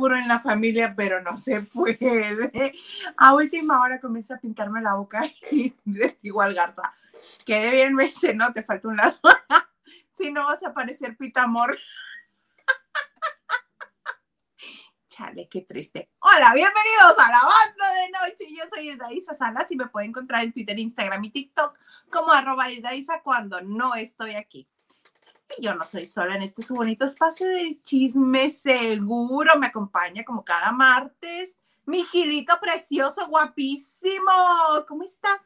seguro en la familia, pero no se puede. A última hora comienza a pintarme la boca y igual Garza. Quede bien, me no, te falta un lado. si no vas a parecer pitamor. Chale, qué triste. Hola, bienvenidos a la banda de noche. Yo soy Isa Salas y me pueden encontrar en Twitter, Instagram y TikTok como arroba Isa cuando no estoy aquí. Yo no soy sola en este su bonito espacio del chisme seguro. Me acompaña como cada martes mi Gilito precioso, guapísimo. ¿Cómo estás?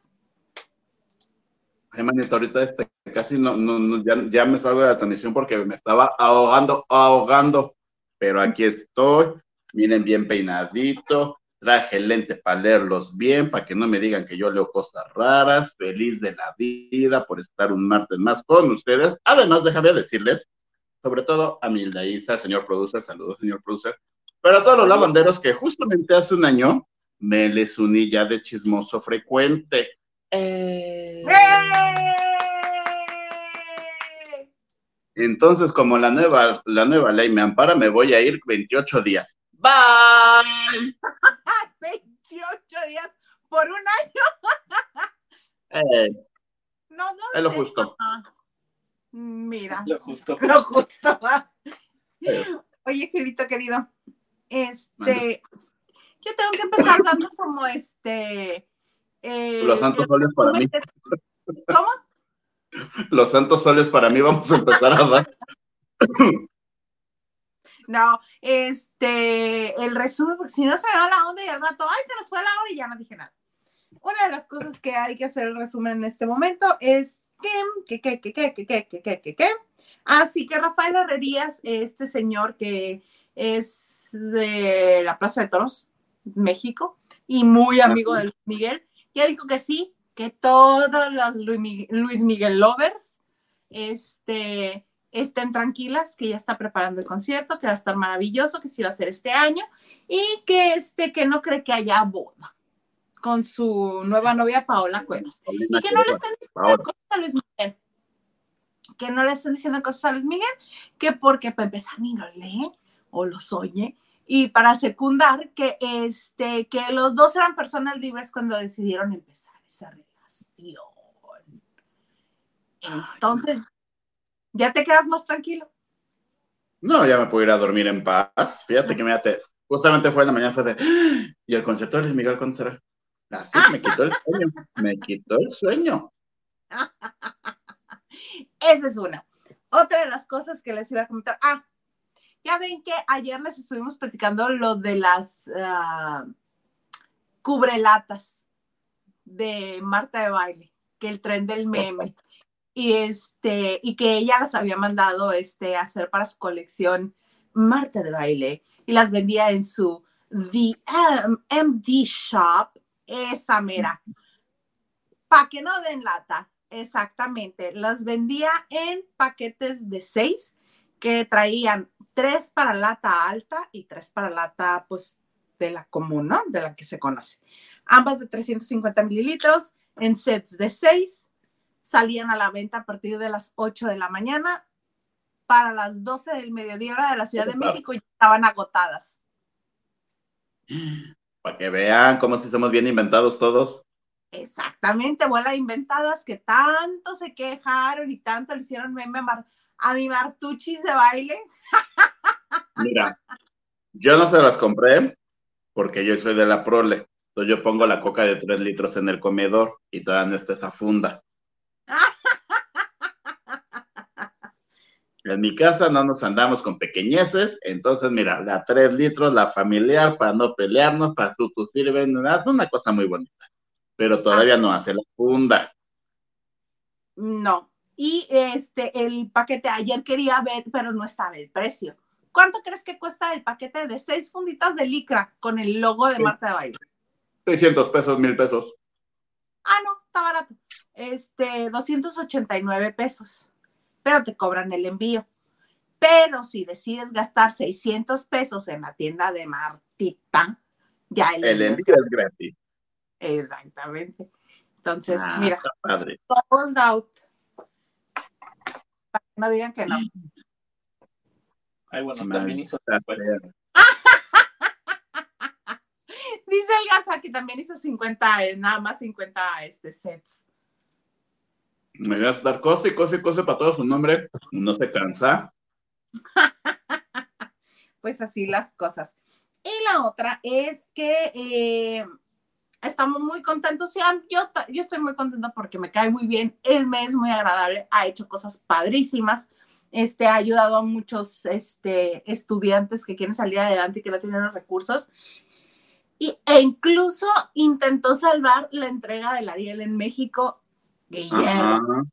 Ay, manito, ahorita este, casi no, no, ya, ya, me salgo de la transmisión porque me estaba ahogando, ahogando. Pero aquí estoy, miren bien peinadito, traje lente para leerlos bien, para que no me digan que yo leo cosas raras, feliz de la vida por estar un martes más con ustedes. Además, déjame decirles, sobre todo a Milda Isa, señor producer, saludos, señor producer, pero a todos los lavanderos que justamente hace un año me les uní ya de chismoso frecuente. ¡Eh! Entonces, como la nueva, la nueva ley me ampara, me voy a ir 28 días. Bye. 28 días por un año. Eh, no, no. Es lo justo. Mira. Lo justo. Lo justo. Oye, Gilito querido, este, yo tengo que empezar dando como este eh, Los santos soles para mí. ¿Cómo? Los santos soles para mí vamos a empezar a dar. No, este, el resumen, porque si no se me va la onda y al rato, ay, se nos fue la hora y ya no dije nada. Una de las cosas que hay que hacer el resumen en este momento es que, que, que, que, que, que, que, que, que, que. Así que Rafael Herrerías, este señor que es de la Plaza de Toros, México, y muy amigo de Luis Miguel, ya dijo que sí, que todos los Luis Miguel lovers este, estén tranquilas, que ya está preparando el concierto, que va a estar maravilloso, que sí va a ser este año, y que, este, que no cree que haya boda con su nueva novia Paola Cuevas. Y que no le están diciendo cosas a Luis Miguel. Que no le están diciendo cosas a Luis Miguel, que porque para empezar ni lo lee o lo oye, y para secundar que, este, que los dos eran personas libres cuando decidieron empezar esa relación. Entonces, ¿ya te quedas más tranquilo? No, ya me puedo ir a dormir en paz. Fíjate que me justamente fue en la mañana, fue de, ¡Ah! ¿y el concierto de Luis Miguel cuándo será? Así, me quitó el sueño, me quitó el sueño. Esa es una. Otra de las cosas que les iba a comentar, ah, ya ven que ayer les estuvimos platicando lo de las uh, cubrelatas de Marta de Baile, que el tren del meme. Y este, y que ella las había mandado este, hacer para su colección Marta de Baile y las vendía en su The MD Shop, esa mera. Pa' que no den lata, exactamente. Las vendía en paquetes de seis que traían tres para lata alta y tres para lata, pues, de la común, ¿no? De la que se conoce. Ambas de 350 mililitros en sets de seis. Salían a la venta a partir de las 8 de la mañana. Para las 12 del mediodía hora de la Ciudad de México y estaban agotadas. Para que vean cómo si somos bien inventados todos. Exactamente, bola inventadas que tanto se quejaron y tanto le hicieron meme a mi Martuchis de baile. Mira, yo no se las compré porque yo soy de la prole. Entonces yo pongo la coca de tres litros en el comedor y todavía no está esa funda. En mi casa no nos andamos con pequeñeces, entonces mira, la tres litros, la familiar, para no pelearnos, para su sirven, una cosa muy bonita, pero todavía no hace la funda. No, y este, el paquete, ayer quería ver, pero no estaba el precio. ¿Cuánto crees que cuesta el paquete de seis funditas de licra con el logo de Marta de Baile? 600 pesos, mil pesos. Ah, no, está barato. Este, 289 pesos. Pero te cobran el envío. Pero si decides gastar 600 pesos en la tienda de Martita, ya el, el envío es gratis. Exactamente. Entonces, ah, mira, padre. sold out no digan que no. Ay, bueno, también hizo. Dice el Gaza que también hizo 50, eh, nada más 50 este, sets. Me voy a estar cosa y cosa y cosa para todo su nombre. No se cansa. pues así las cosas. Y la otra es que eh, estamos muy contentos. Yo, yo estoy muy contenta porque me cae muy bien. El mes muy agradable. Ha hecho cosas padrísimas. Este, ha ayudado a muchos este, estudiantes que quieren salir adelante y que no tienen los recursos. Y, e incluso intentó salvar la entrega del Ariel en México, Guillermo.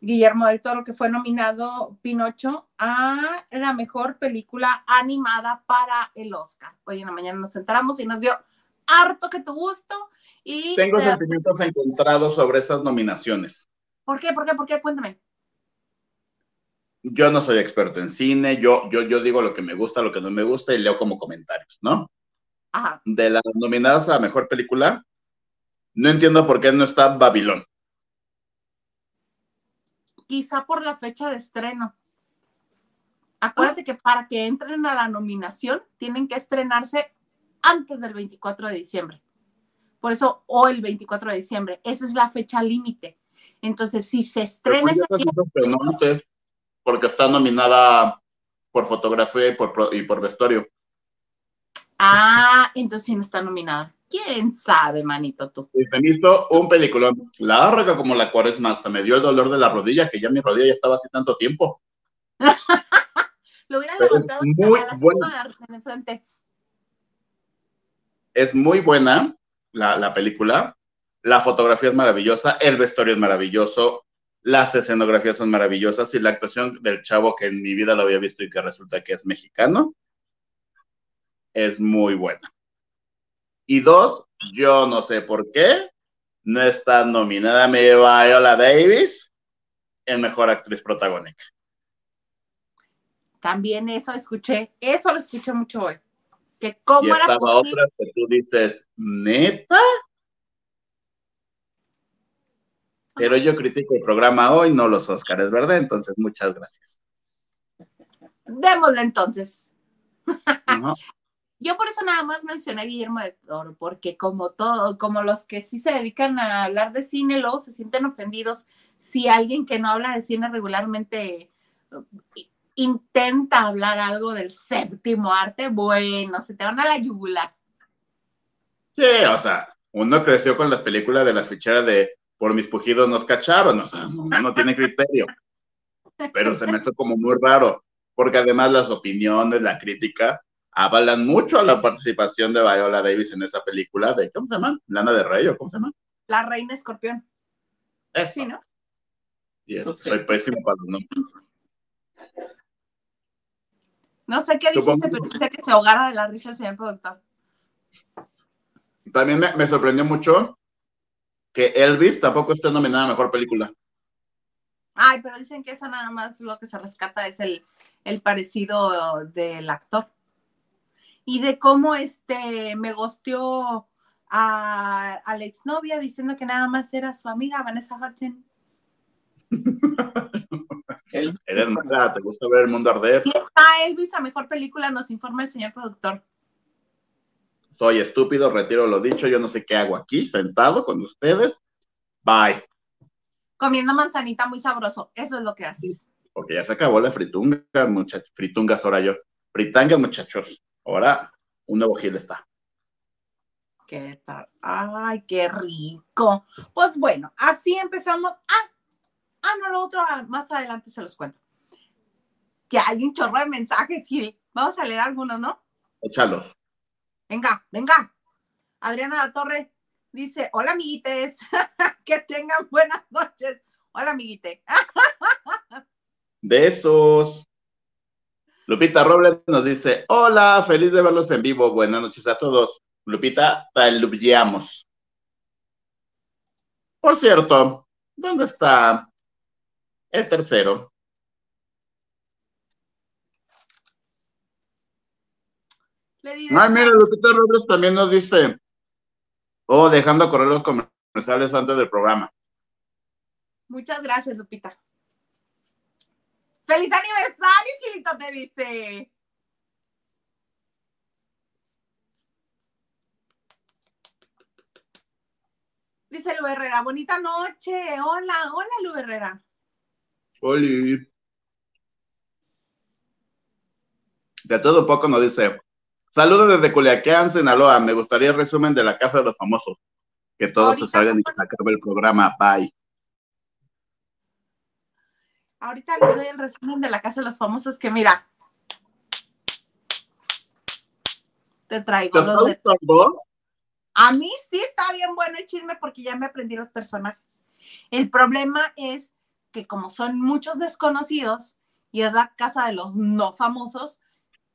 Guillermo del Toro, que fue nominado Pinocho a la mejor película animada para el Oscar. Hoy en la mañana nos enteramos y nos dio harto que tu gusto. Y Tengo sentimientos encontrados sobre esas nominaciones. ¿Por qué? ¿Por qué? ¿Por qué? Cuéntame. Yo no soy experto en cine, yo, yo, yo digo lo que me gusta, lo que no me gusta y leo como comentarios, ¿no? Ajá. De las nominadas a mejor película, no entiendo por qué no está Babilón. Quizá por la fecha de estreno. Acuérdate que para que entren a la nominación tienen que estrenarse antes del 24 de diciembre. Por eso, o el 24 de diciembre. Esa es la fecha límite. Entonces, si se estrena ese no antes, porque está nominada por fotografía y por, y por vestuario. Ah, entonces sí no está nominada. ¿Quién sabe, manito tú? Me visto un peliculón. La arraga como la cuaresma, hasta me dio el dolor de la rodilla, que ya mi rodilla ya estaba así tanto tiempo. Lo hubiera levantado muy a la buena. de frente. Es muy buena la, la película. La fotografía es maravillosa, el vestuario es maravilloso, las escenografías son maravillosas y la actuación del chavo que en mi vida lo había visto y que resulta que es mexicano es muy buena. Y dos, yo no sé por qué no está nominada mi Viola Davis en mejor actriz protagónica. También eso escuché, eso lo escuché mucho hoy. Que cómo era posible? otra que tú dices, ¿neta? Pero yo critico el programa hoy, no los Óscares, ¿verdad? Entonces, muchas gracias. Démosle entonces. Yo por eso nada más mencioné a Guillermo del Toro, porque como todo, como los que sí se dedican a hablar de cine, luego se sienten ofendidos si alguien que no habla de cine regularmente eh, intenta hablar algo del séptimo arte, bueno, se te van a la yugular. Sí, o sea, uno creció con las películas de las ficheras de por mis pujidos nos cacharon, o sea, uno no tiene criterio. Pero se me hace como muy raro, porque además las opiniones, la crítica, avalan mucho a la participación de Viola Davis en esa película de, ¿cómo se llama? Lana de Rey o cómo se llama? La Reina Escorpión. Sí, ¿no? Y eso, soy pésimo para los nombres. No sé qué dijiste, pero dijiste que se ahogara de la risa el señor productor. También me, sorprendió mucho que Elvis tampoco esté nominada a Mejor Película. Ay, pero dicen que esa nada más lo que se rescata es el, el parecido del actor y de cómo este me gosteó a, la exnovia diciendo que nada más era su amiga Vanessa Hudson. Eres mala, te gusta ver el mundo arder. Y está Elvis, a mejor película, nos informa el señor productor. Soy estúpido, retiro lo dicho, yo no sé qué hago aquí, sentado con ustedes. Bye. Comiendo manzanita muy sabroso, eso es lo que haces. Porque ya se acabó la fritunga, muchachos. Fritungas ahora yo. Fritangas, muchachos. Ahora un nuevo Gil está. ¿Qué tal? Ay, qué rico. Pues bueno, así empezamos. Ah, ah, no, lo otro ah, más adelante se los cuento. Que hay un chorro de mensajes, Gil. Vamos a leer algunos, ¿no? Échalos. Venga, venga. Adriana La Torre dice: Hola, amiguites. que tengan buenas noches. Hola, amiguite. Besos. Lupita Robles nos dice, hola, feliz de verlos en vivo. Buenas noches a todos. Lupita, talubiamos. Por cierto, ¿dónde está el tercero? Ay, mira, Lupita Robles también nos dice, oh, dejando correr los comerciales antes del programa. Muchas gracias, Lupita. ¡Feliz aniversario, Gilito! Te dice. Dice Lu Herrera, bonita noche. Hola, hola, Lu Herrera. Oli. De todo un poco nos dice, saludos desde Culiacán, Sinaloa. Me gustaría el resumen de la Casa de los Famosos. Que todos se salgan y se acabe el programa. Bye. Ahorita les doy el resumen de la Casa de los Famosos que mira. Te traigo los. A mí sí está bien bueno el chisme porque ya me aprendí los personajes. El problema es que como son muchos desconocidos y es la casa de los no famosos,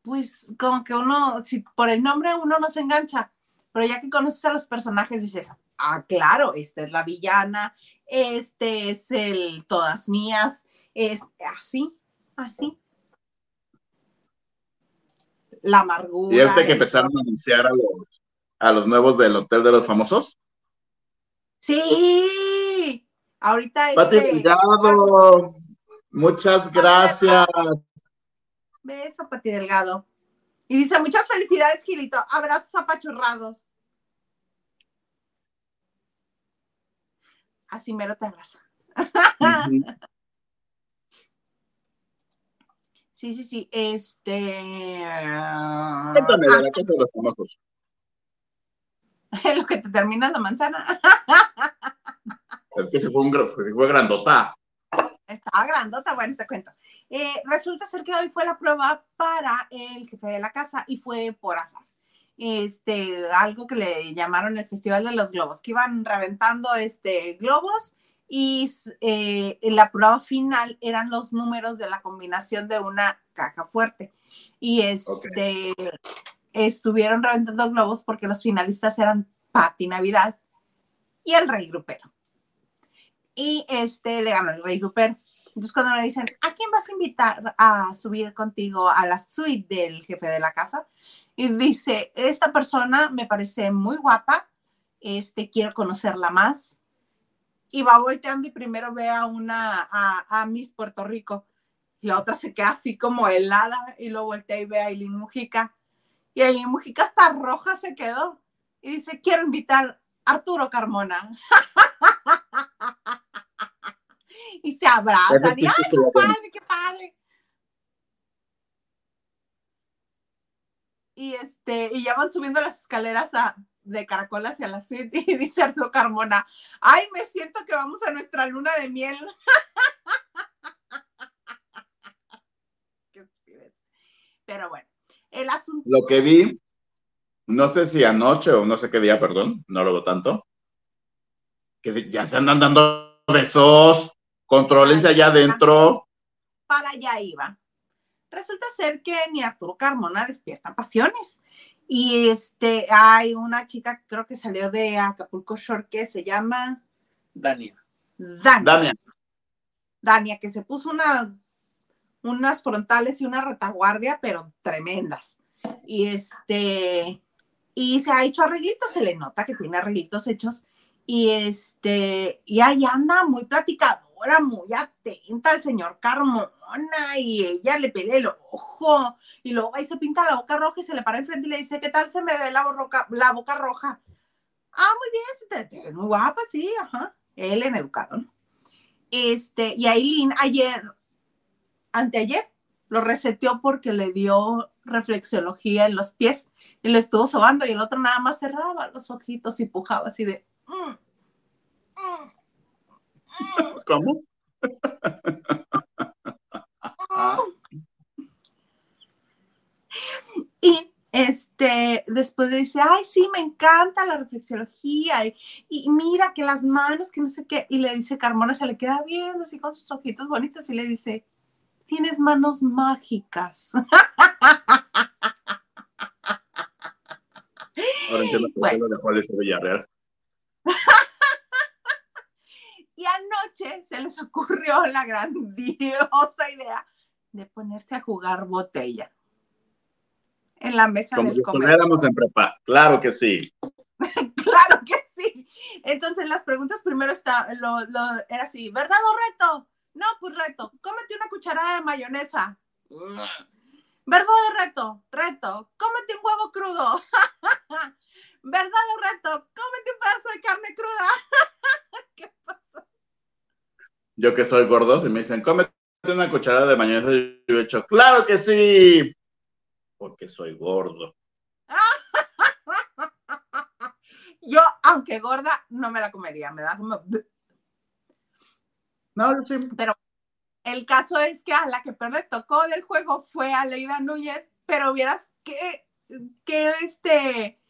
pues como que uno, si por el nombre uno no se engancha, pero ya que conoces a los personajes dices, ah, claro, esta es la villana, este es el todas mías, es así, así. La amargura. Y este que empezaron a anunciar a los, a los nuevos del Hotel de los Famosos. Sí, ahorita. Pati este... Delgado, muchas gracias. Beso, Pati Delgado. Y dice, muchas felicidades, Gilito. Abrazos apachurrados. Así mero te abrazo. Sí, sí, sí. Este. Cuéntame de la casa de los famosos. lo que te termina la manzana. Es que se fue, un, fue grandota. Estaba grandota, bueno, te cuento. Eh, resulta ser que hoy fue la prueba para el jefe de la casa y fue por azar. Este, algo que le llamaron el Festival de los Globos, que iban reventando este, globos y eh, la prueba final eran los números de la combinación de una caja fuerte. Y este, estuvieron reventando globos porque los finalistas eran Patti Navidad y el Rey Grupero. Y este le ganó el Rey Grupero. Entonces cuando le dicen, ¿a quién vas a invitar a subir contigo a la suite del jefe de la casa? Y dice, esta persona me parece muy guapa, este, quiero conocerla más. Y va volteando y primero ve a una, a, a Miss Puerto Rico. Y la otra se queda así como helada y luego voltea y ve a Aileen Mujica y Aileen Mujica hasta roja se quedó. Y dice, quiero invitar a Arturo Carmona. y se abrazan. Y, ¡ay, qué padre, qué padre! Y, este, y ya van subiendo las escaleras de caracol hacia la suite y dice Arturo Carmona, ¡ay, me siento que vamos a nuestra luna de miel! Pero bueno, el asunto. Lo que vi, no sé si anoche o no sé qué día, perdón, no lo veo tanto, que ya se andan dando besos, controlense allá adentro. Para allá iba. Resulta ser que mi Arturo Carmona despierta pasiones. Y este, hay una chica, creo que salió de Acapulco Shore, que se llama Dania. Dania. Dania. Dania, que se puso una unas frontales y una retaguardia, pero tremendas. Y este, y se ha hecho arreglitos, se le nota que tiene arreglitos hechos. Y este, y ahí anda muy platicadora, muy atenta al señor Carmona, y ella le pelea el ojo, y luego ahí se pinta la boca roja y se le para enfrente y le dice, ¿qué tal se me ve la, boca, la boca roja? Ah, muy bien, te, te ves muy guapa, sí, ajá. Él en educado, ¿no? Este, y Aileen ayer anteayer lo reseteó porque le dio reflexología en los pies y le estuvo sobando y el otro nada más cerraba los ojitos y pujaba así de... Mm, mm". ¿Cómo? y este, después le dice, ay, sí, me encanta la reflexología y, y, mira que las manos, que no sé qué, y le dice Carmona, se le queda viendo así con sus ojitos bonitos y le dice, tienes manos mágicas. Ahora entiendo por qué lo dejó Villarreal. y se les ocurrió la grandiosa idea de ponerse a jugar botella en la mesa Como del si estuviéramos en prepa, claro que sí. claro que sí. Entonces las preguntas primero está, lo, lo, era así, ¿verdad o reto? No, pues reto, cómete una cucharada de mayonesa. ¿Verdad o reto? Reto, cómete un huevo crudo. ¿Verdad o reto? Cómete un pedazo de carne cruda. ¿Qué pasó? Yo que soy gordo, si me dicen, cómete una cucharada de mayonesa, yo he hecho, claro que sí, porque soy gordo. Yo, aunque gorda, no me la comería, me da como... No, sí. Pero el caso es que a la que peor le tocó del juego fue a Leida Núñez, pero vieras que, que este,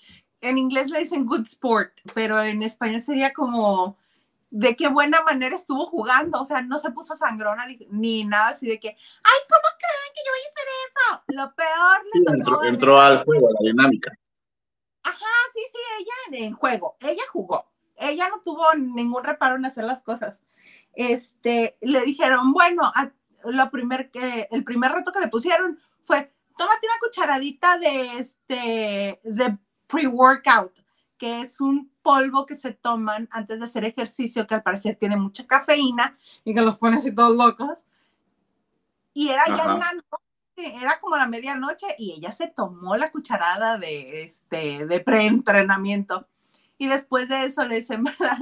en inglés le dicen good sport, pero en español sería como de qué buena manera estuvo jugando, o sea, no se puso sangrona ni, nada así de que, ay, ¿cómo creen que yo voy a hacer eso? Lo peor le Sí, tocó entró, al juego, a la dinámica. Ajá, sí, sí, ella en, en juego, ella jugó, ella no tuvo ningún reparo en hacer las cosas. Este, le dijeron, bueno, a- lo primer que, el primer reto que le pusieron fue, tómate una cucharadita de este, de pre-workout, que es un polvo que se toman antes de hacer ejercicio, que al parecer tiene mucha cafeína y que los pone así todos locos. Y era ya en la noche, era como la medianoche y ella se tomó la cucharada de, este, de preentrenamiento. Y después de eso le dicen, ¿verdad,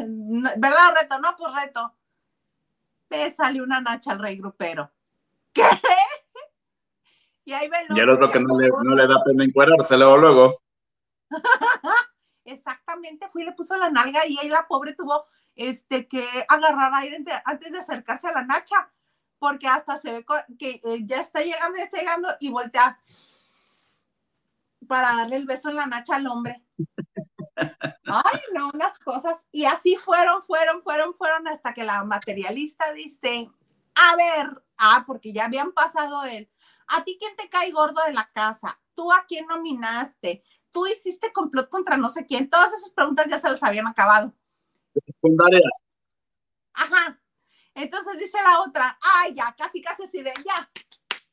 ¿verdad reto? No, pues reto. Ve, sale una nacha al rey grupero. ¿Qué? Y ahí ve Y el otro que no le, no le da pena encuerarse luego, luego. Exactamente, fue y le puso la nalga y ahí la pobre tuvo este, que agarrar aire ante- antes de acercarse a la nacha, porque hasta se ve que eh, ya está llegando, ya está llegando y voltea para darle el beso en la nacha al hombre. Ay, no, unas cosas. Y así fueron, fueron, fueron, fueron hasta que la materialista dice, a ver, ah, porque ya habían pasado él. ¿A ti quién te cae gordo de la casa? ¿Tú a quién nominaste? ¿Tú hiciste complot contra no sé quién? Todas esas preguntas ya se las habían acabado. Secundaria. Ajá. Entonces dice la otra, ay, ya, casi, casi así de, ya,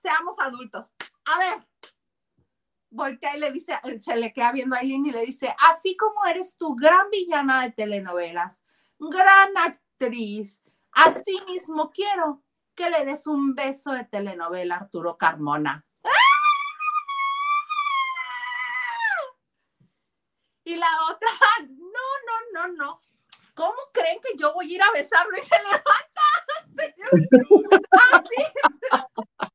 seamos adultos. A ver, voltea y le dice, se le queda viendo a Aileen y le dice, así como eres tu gran villana de telenovelas, gran actriz, así mismo quiero que le des un beso de telenovela a Arturo Carmona. No. ¿Cómo creen que yo voy a ir a besarlo? Y se levanta. Así.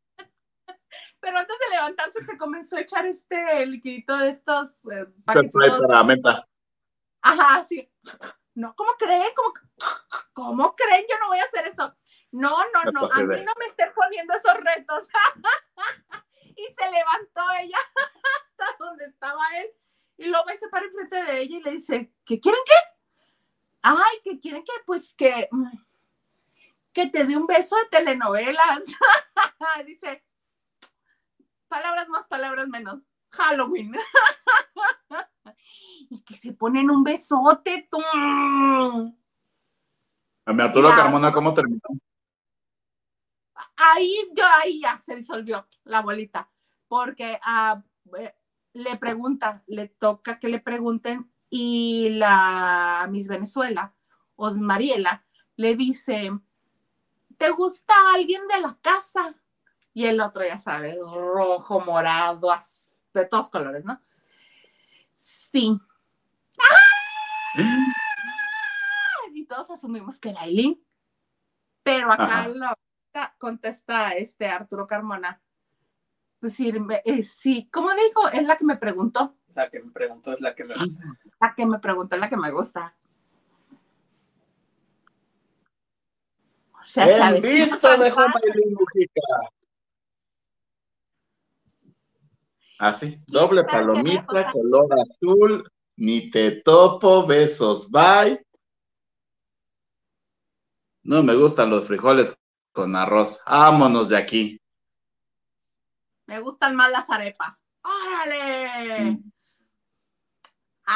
Pero antes de levantarse se comenzó a echar este liquidito de estos eh, Se trae paquetitos. para menta. Ajá, sí. No, ¿cómo creen? ¿Cómo, ¿Cómo creen? Yo no voy a hacer eso. No, no, No a mí no me estén poniendo esos retos. y se levantó ella hasta donde estaba él. Y luego se para enfrente de ella y le dice, ¿qué quieren qué? Ay, que quieren que, pues, que, mm, que te dé un beso de telenovelas. dice, palabras más, palabras menos. Halloween. y que se ponen un besote, tú. A mi Arturo Ya. Carmona, ¿cómo terminó? Ahí yo ahí ya se disolvió la bolita, porque ah, eh, le pregunta, le toca que le pregunten y la Miss Venezuela, Osmariela, le dice, ¿te gusta alguien de la casa? Y el otro, ya sabes, rojo, morado, de todos colores, ¿no? Sí. Y todos asumimos que era Eileen. Pero acá la contesta este Arturo Carmona. Pues sí, eh, sí, ¿cómo dijo? Es la que me preguntó. La que me preguntó es la que me gusta. La que me preguntó la que me gusta. O sea, visto de Juan Mujica. Así, doble palomita, color azul, ni te topo, besos, bye. No me gustan los frijoles con arroz. Vámonos de aquí. Me gustan más las arepas. ¡Órale! Mm.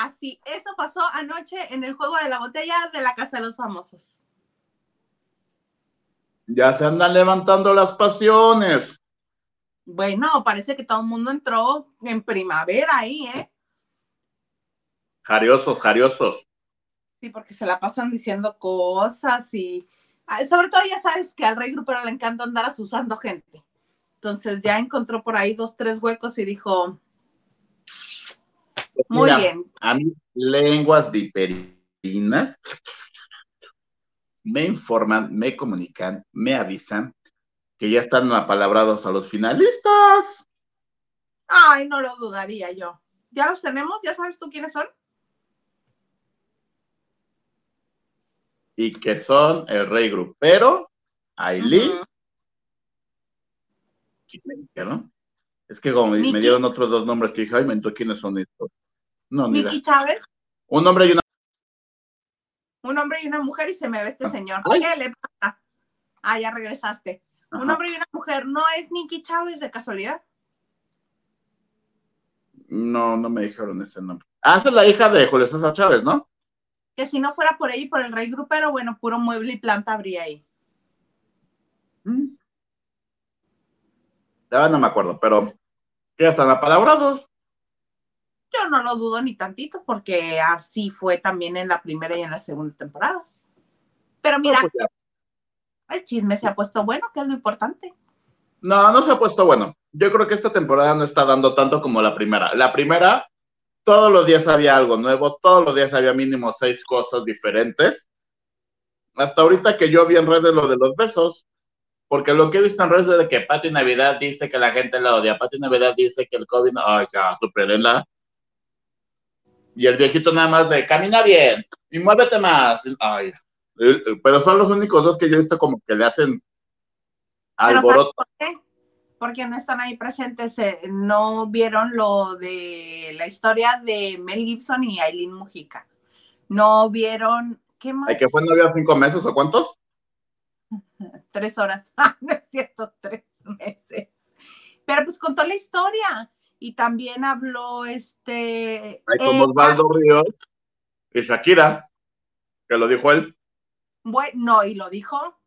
Así, eso pasó anoche en el juego de la botella de la Casa de los Famosos. Ya se andan levantando las pasiones. Bueno, parece que todo el mundo entró en primavera ahí, ¿eh? Jariosos, jariosos. Sí, porque se la pasan diciendo cosas y ah, sobre todo ya sabes que al rey grupero le encanta andar asusando gente. Entonces ya encontró por ahí dos, tres huecos y dijo, Muy Mira, bien. A mí, lenguas viperinas me informan, me comunican, me avisan que ya están apalabrados a los finalistas. Ay, no lo dudaría yo. ¿Ya los tenemos? ¿Ya sabes tú quiénes son? y que son el rey grupero, Aileen, Ujú. ¿quién me dijeron? Es que como me- dieron otros dos nombres que dije, ay, mentó, ¿quiénes son estos? No, ni Chávez, Un hombre y una un hombre y una mujer, y se me ve este señor. Ay. ¿Qué le pasa? Ah, ya regresaste. Un hombre y una mujer, ¿no es Nikki Chávez de casualidad? No, no me dijeron ese nombre. Ah, esa es la hija de Julio César Chávez, ¿no? Que si no fuera por ella y por el rey grupero, bueno, puro mueble y planta habría ahí. Mm. Ya no me acuerdo, pero que ya están apalabrados. Yo no lo dudo ni tantito, porque así fue también en la primera y en la segunda temporada. Pero mira, No, pues el chisme se ha puesto bueno, que es lo importante. No, no se ha puesto bueno. Yo creo que esta temporada no está dando tanto como la primera. La primera, todos los días había algo nuevo, todos los días había mínimo seis cosas diferentes. Hasta ahorita que yo vi en redes lo de los besos, porque lo que he visto en redes es de que Pati Navidad dice que la gente la odia, Pati Navidad dice que el COVID, ay, ya, supérenla. Y el viejito nada más de, camina bien y muévete más. Ay, eh, pero son los únicos dos que yo he visto como que le hacen Pero ¿sabes alboroto. por qué? Porque no están ahí presentes, eh, no vieron lo de la historia de Mel Gibson y Aileen Mujica. No vieron, ¿qué más? ¿Ay, que fue novia cinco meses o cuántos? Tres horas. No es cierto, tres meses. Pero pues contó la historia y también habló este. Ay, como ella. Osvaldo Ríos y Shakira, que lo dijo él. Bueno, y lo dijo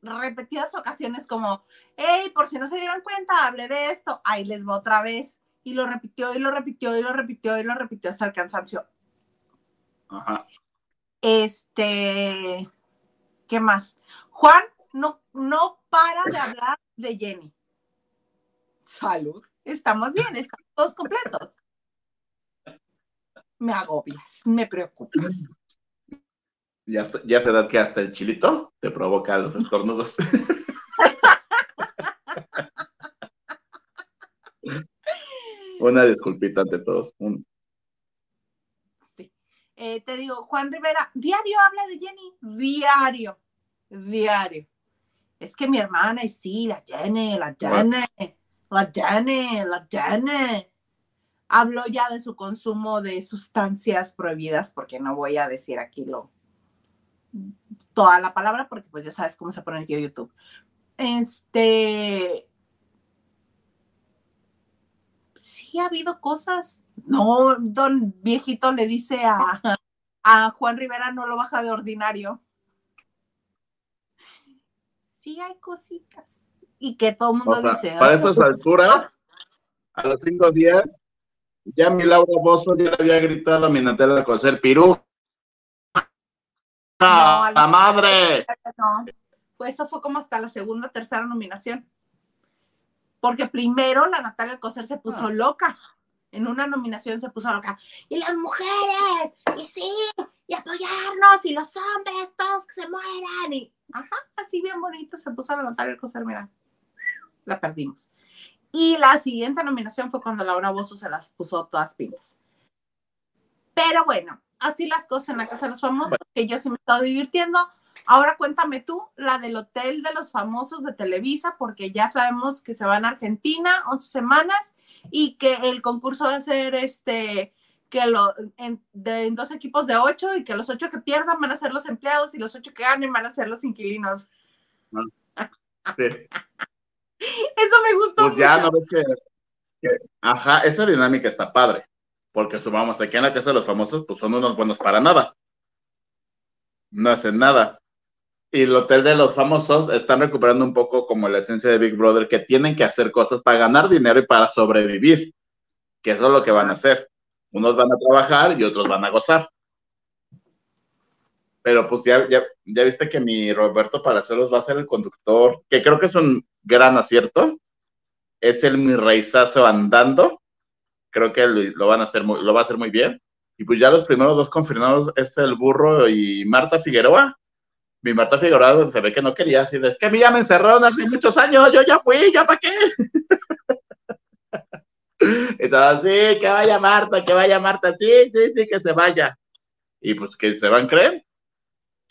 repetidas ocasiones como, hey, por si no se dieron cuenta, hablé de esto, ahí les va otra vez. Y lo repitió y lo repitió y lo repitió y lo repitió hasta el cansancio. Ajá. Este, ¿qué más? Juan no, no para de hablar de Jenny. Salud. Estamos bien, estamos todos completos. Me agobias, me preocupas. Ya, ya se da que hasta el chilito te provoca los estornudos. Una disculpita ante todos. Un- Sí. Eh, te digo, Juan Rivera, diario habla de Jenny, diario, diario. Es que mi hermana, y sí, la Jenny, la Jenny, la Jenny, la Jenny. Habló ya de su consumo de sustancias prohibidas, porque no voy a decir aquí lo toda la palabra, porque pues ya sabes cómo se pone el tío YouTube. Este, sí ha habido cosas. No, don viejito le dice a, a Juan Rivera, no lo baja de ordinario. Sí hay cositas. Y que todo el mundo o sea, dice. para "Ay, estas alturas, a los cinco días, ya mi Laura Bozo ya le había gritado a mi Natalia Coser, Pirú. a ¡La madre! No, pues eso fue como hasta la segunda, tercera nominación. Porque primero la Natalia Alcocer se puso Ah. loca. En una nominación se puso loca. Y las mujeres, y sí, y apoyarnos, y los hombres, todos que se mueran. Y ajá, así bien bonito se puso la Natalia Alcocer, mira. La perdimos. Y la siguiente nominación fue cuando Laura Bozo se las puso todas pilas. Pero bueno, así las cosas en la Casa de los Famosos, que yo sí me he estado divirtiendo. Ahora cuéntame tú, la del Hotel de los Famosos de Televisa, porque ya sabemos que se van a Argentina 11 semanas y que el concurso va a ser este, que lo, en, de, en dos equipos de ocho y que los ocho que pierdan van a ser los empleados y los ocho que ganen van a ser los inquilinos. Sí. Eso me gustó. Pues ya, mucho. ¿no ves que, que- Ajá, esa dinámica está padre. Porque sumamos aquí en la casa de los famosos, pues son unos buenos para nada. No hacen nada. Y el hotel de los famosos están recuperando un poco como la esencia de Big Brother, que tienen que hacer cosas para ganar dinero y para sobrevivir. Que eso es lo que van a hacer. Unos van a trabajar y otros van a gozar. Pero pues ya, ya, viste que mi Roberto Palazuelos va a ser el conductor, que creo que es un gran acierto es el mi reizazo andando. creo que lo van a hacer muy, lo va a hacer muy bien. Y pues ya los primeros dos confirmados es el burro y Marta Figueroa. Mi Marta Figueroa se ve que no quería, así es que a mí ya me encerraron hace muchos años, yo ya fui, ya para qué. Entonces, sí, que vaya Marta, que vaya Marta, sí, sí, sí, que se vaya. Y pues que se van, ¿creen?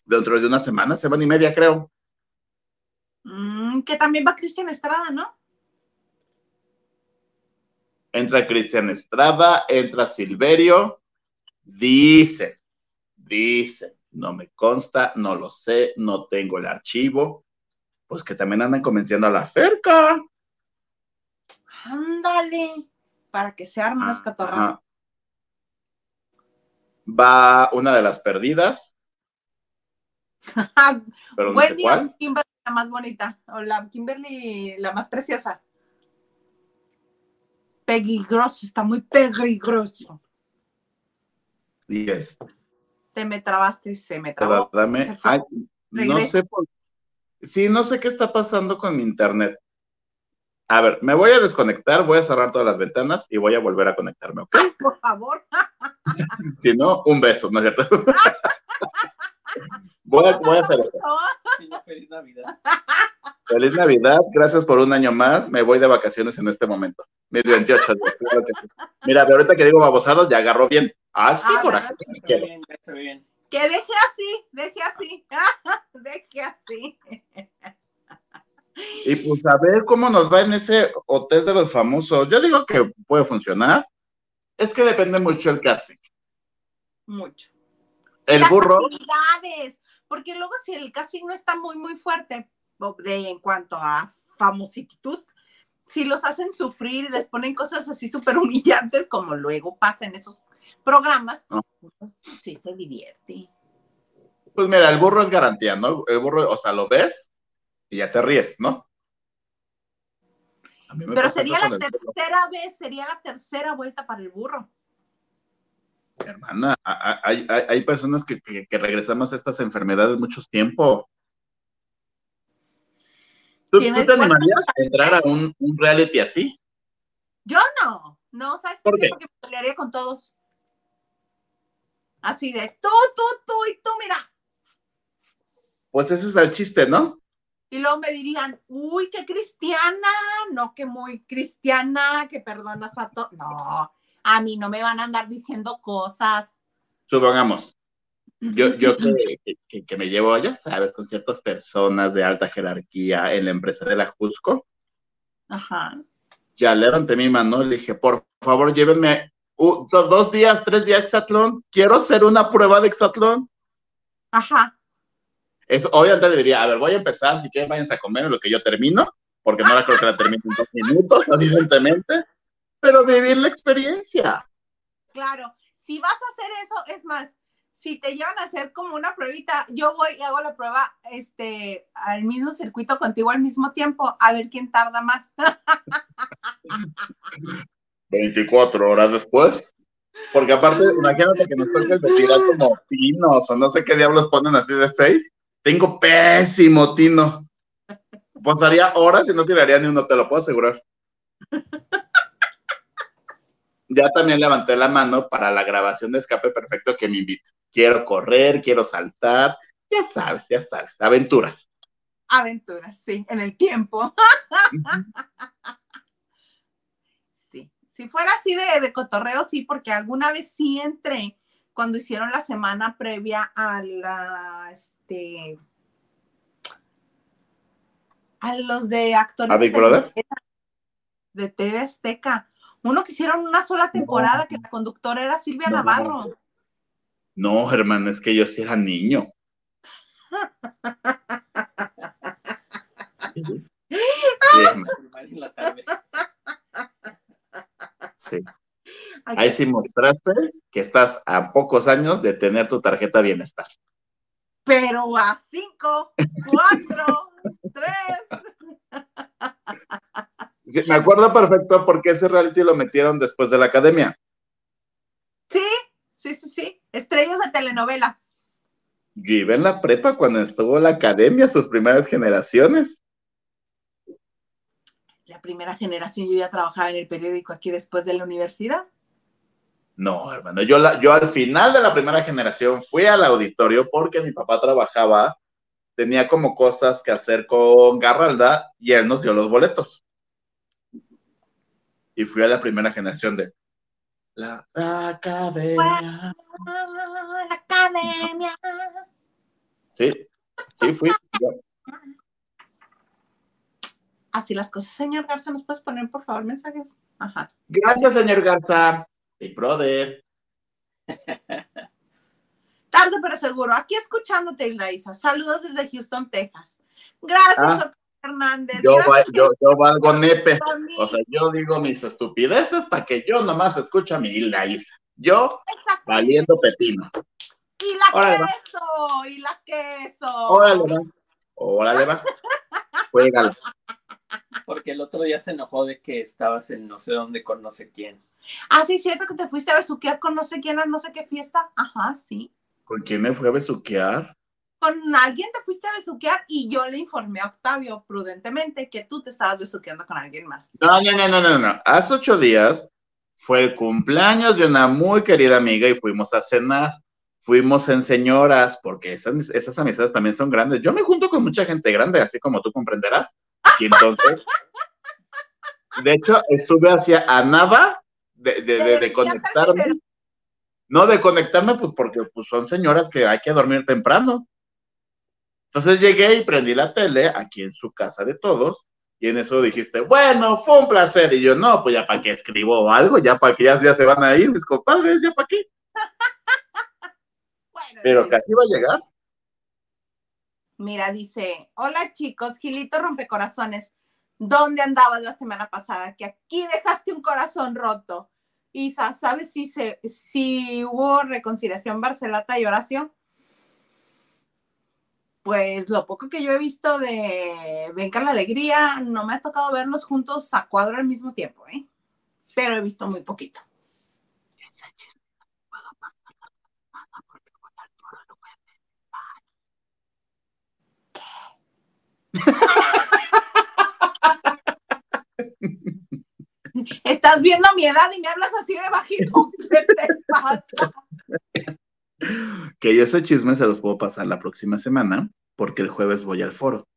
Dentro de una semana, semana y media, creo. Mm, que también va Cristian Estrada, ¿no? Entra Cristian Estrada, entra Silverio, Dice, dice, no me consta, no lo sé, no tengo el archivo, pues que también andan convenciendo a la cerca. Ándale, para que se armen los catorrazos. Va una de las perdidas. Pero Buen día, Kimberly, la más bonita, o la Kimberly, la más preciosa. Peligroso, está muy peligroso. es Te me trabaste, se me trabó. Dame, no sé por... Sí, no sé qué está pasando con mi internet. A ver, me voy a desconectar, voy a cerrar todas las ventanas y voy a volver a conectarme, ¿ok? Por favor. si no, un beso, ¿no es cierto? voy, a, voy a hacer eso. Feliz Navidad. Feliz Navidad, gracias por un año más. Me voy de vacaciones en este momento. Mis 28 Mira, de ahorita que digo babosados, ya agarró bien. Ah, sí, por aquí. Que deje así, deje así, deje así. Y pues a ver cómo nos va en ese hotel de los famosos. Yo digo que puede funcionar. Es que depende mucho el casting. Mucho. El burro. porque luego si el casting no está muy, muy fuerte, de, en cuanto a famositud, si los hacen sufrir y les ponen cosas así súper humillantes, como luego pasa en esos programas, ah. sí se divierte. Pues mira, el burro es garantía, ¿no? El burro, o sea, lo ves y ya te ríes, ¿no? Pero sería la tercera vez, sería la tercera vuelta para el burro. Hermana, hay, hay, personas que, que, regresamos a estas enfermedades mucho tiempo. ¿Tú, te animarías a entrar a un, reality así? Yo no, no, ¿sabes por, qué? Porque me pelearía con todos. Así de tú, tú, tú y tú, mira. Pues ese es el chiste, ¿no? Y luego me dirían, uy, qué cristiana, no que muy cristiana, que perdonas a todos. No, a mí no me van a andar diciendo cosas. Supongamos, yo, yo que, que, me llevo, ya sabes, con ciertas personas de alta jerarquía en la empresa de la Jusco. Ajá. Ya levanté mi mano y le dije, por favor, llévenme dos días, tres días Exatlón. Quiero hacer una prueba de Exatlón. Ajá. Eso, obviamente le diría, a ver, voy a empezar, si quieren váyanse a comer en lo que yo termino, porque no la creo que la termine en dos minutos, evidentemente, pero vivir la experiencia. Claro, si vas a hacer eso, es más, si te llevan a hacer como una pruebita, yo voy y hago la prueba este, al mismo circuito contigo al mismo tiempo, a ver quién tarda más. 24 horas después. Porque aparte, imagínate que nos toque de tirar como pinos o no sé qué diablos ponen así de seis. Tengo pésimo tino. Pasaría horas y no tiraría ni uno, te lo puedo asegurar. Ya también levanté la mano para la grabación de Escape Perfecto que me invita quiero correr, quiero saltar, ya sabes, ya sabes, aventuras. Aventuras, sí, en el tiempo. sí, si fuera así de, de, cotorreo, sí, porque alguna vez sí entré cuando hicieron la semana previa a la, este, a los de actores. ¿A Big Brother? De TV Azteca. Uno que hicieron una sola temporada, que la conductora era Silvia Navarro. No, hermano, es que yo sí era niño. Sí. Ahí sí mostraste que estás a pocos años de tener tu tarjeta bienestar. Pero a cinco, cuatro, tres. me acuerdo perfecto porque ese reality lo metieron después de la academia. Sí, sí, sí, sí. Estrellas de telenovela. Yo iba en la prepa cuando estuvo la academia, sus primeras generaciones. La primera generación, yo ya trabajaba en el periódico aquí después de la universidad. No, hermano, yo, la, yo al final de la primera generación fui al auditorio porque mi papá trabajaba, tenía como cosas que hacer con Garralda y él nos dio los boletos. Y fui a la primera generación de la academia. La academia. Sí, sí, fui. Así las cosas, señor Garza, ¿nos puedes poner por favor mensajes? Ajá. Gracias, señor Garza. Big brother. Tarde pero seguro. Aquí escuchándote, Hilda Isa. Saludos desde Houston, Texas. Gracias, Ah. Octavio Hernández. Yo, va- yo, yo valgo nepe. O sea, yo digo mis estupideces para que yo nomás escuche a mi Hilda Isa. Yo valiendo pepino. Y la Órale, va. queso, y la queso. Órale, va. Órale, va. Juégalo. Porque el otro día se enojó de que estabas en no sé dónde con no sé quién. Ah, sí, cierto que te fuiste a besuquear con no sé quién a no sé qué fiesta. Ajá, sí. ¿Con quién me fue a besuquear? Con alguien te fuiste a besuquear y yo le informé a Octavio prudentemente que tú te estabas besuqueando con alguien más. No, no, no, no, no, no. Hace ocho días fue el cumpleaños de una muy querida amiga y fuimos a cenar. Fuimos en señoras, porque esas, esas amistades también son grandes. Yo me junto con mucha gente grande, así como tú comprenderás. Y entonces, de hecho, estuve hacia a nada de, de, de- de conectarme. No, de conectarme, pues porque pues, son señoras que hay que dormir temprano. Entonces llegué y prendí la tele aquí en su casa de todos. Y en eso dijiste, bueno, fue un placer. Y yo, no, pues ya para qué escribo algo, ya para que ya, ya se van a ir mis compadres, ya para qué. Bueno, Pero sí. casi va a llegar. Mira, dice, hola chicos, Gilito Rompecorazones, ¿dónde andabas la semana pasada? Que aquí dejaste un corazón roto. Isa, ¿sabes si, se, si hubo reconciliación Barcelata y Horacio? Pues lo poco que yo he visto de Venga la Alegría, no me ha tocado verlos juntos a cuadro al mismo tiempo, ¿eh? Pero he visto muy poquito. Estás viendo mi edad y me hablas así de bajito. ¿Qué te pasa? Que yo ese chisme se los puedo pasar la próxima semana, porque el jueves voy al foro.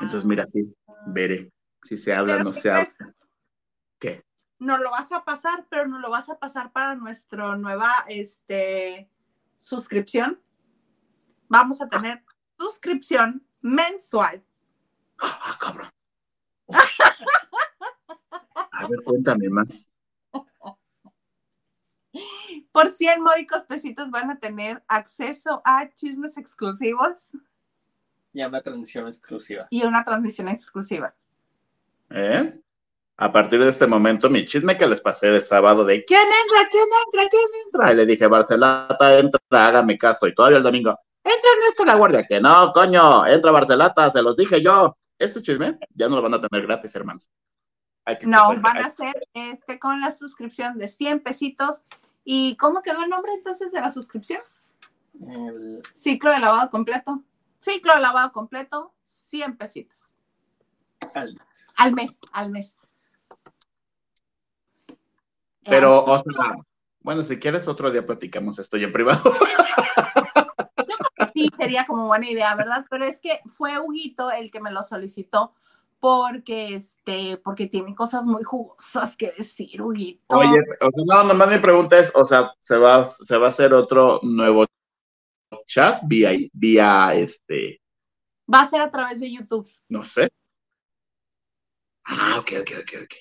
Entonces, mira, sí, veré si se habla o no ¿qué se habla. ¿Qué? No lo vas a pasar, pero no lo vas a pasar para nuestra nueva este, suscripción. Vamos a tener suscripción mensual. Ah, cabrón. A ver, cuéntame más. Por 100 módicos pesitos van a tener acceso a chismes exclusivos Ya una transmisión exclusiva. y una transmisión exclusiva. ¿Eh? A partir de este momento, mi chisme que les pasé de sábado de ¿quién entra? ¿quién entra? ¿quién entra? Y le dije, Barcelata, entra, hágame caso. Y todavía el domingo, entra Ernesto La Guardia. Que no, coño, entra Barcelata, se los dije yo. Ese chisme ya no lo van a tener gratis, hermanos. No, van a ser este, con la suscripción de 100 pesitos. ¿Y cómo quedó el nombre entonces de la suscripción? El- Ciclo de lavado completo. Ciclo de lavado completo, 100 pesitos. al- Al mes, al mes. Pero, o sea, bueno, si quieres otro día platicamos esto ya en privado. Sí, sería como buena idea, ¿verdad? Pero es que fue Huguito el que me lo solicitó porque, este, porque tiene cosas muy jugosas que decir, Huguito. Oye, o sea, no, nomás mi pregunta es, o sea, ¿se va, se va a hacer otro nuevo chat vía, vía, este, Va a ser a través de YouTube. no sé? Ah, ok, ok, ok, ok.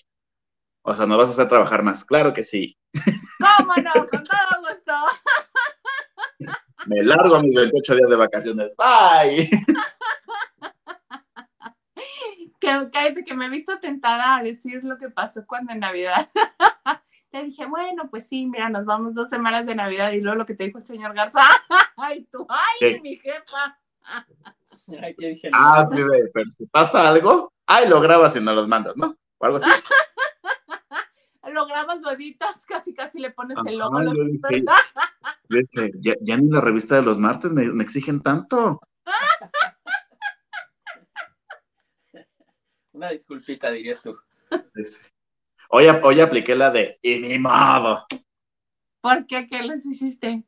O sea, no vas a hacer trabajar más. Claro que sí. ¿Cómo no? Con todo gusto. Me largo mis 28 días de vacaciones. Bye. Que, cállate, que me he visto tentada a decir lo que pasó cuando en Navidad. Le dije, bueno, pues sí, mira, nos vamos dos semanas de Navidad y luego lo que te dijo el señor Garza. Ay, tú, ay, ¿Qué? mi jefa. Ay, ¿qué dije? Ah, sí, de- pero si pasa algo, ay, lo grabas y no los mandas, ¿no? O algo así. Lo grabas, lo editas, casi casi le pones el logo. los yo dije, ya ni la revista de los martes me, me exigen tanto. Una disculpita, dirías tú. Hoy, hoy apliqué la de, y ni modo. ¿Por qué? ¿Qué les hiciste?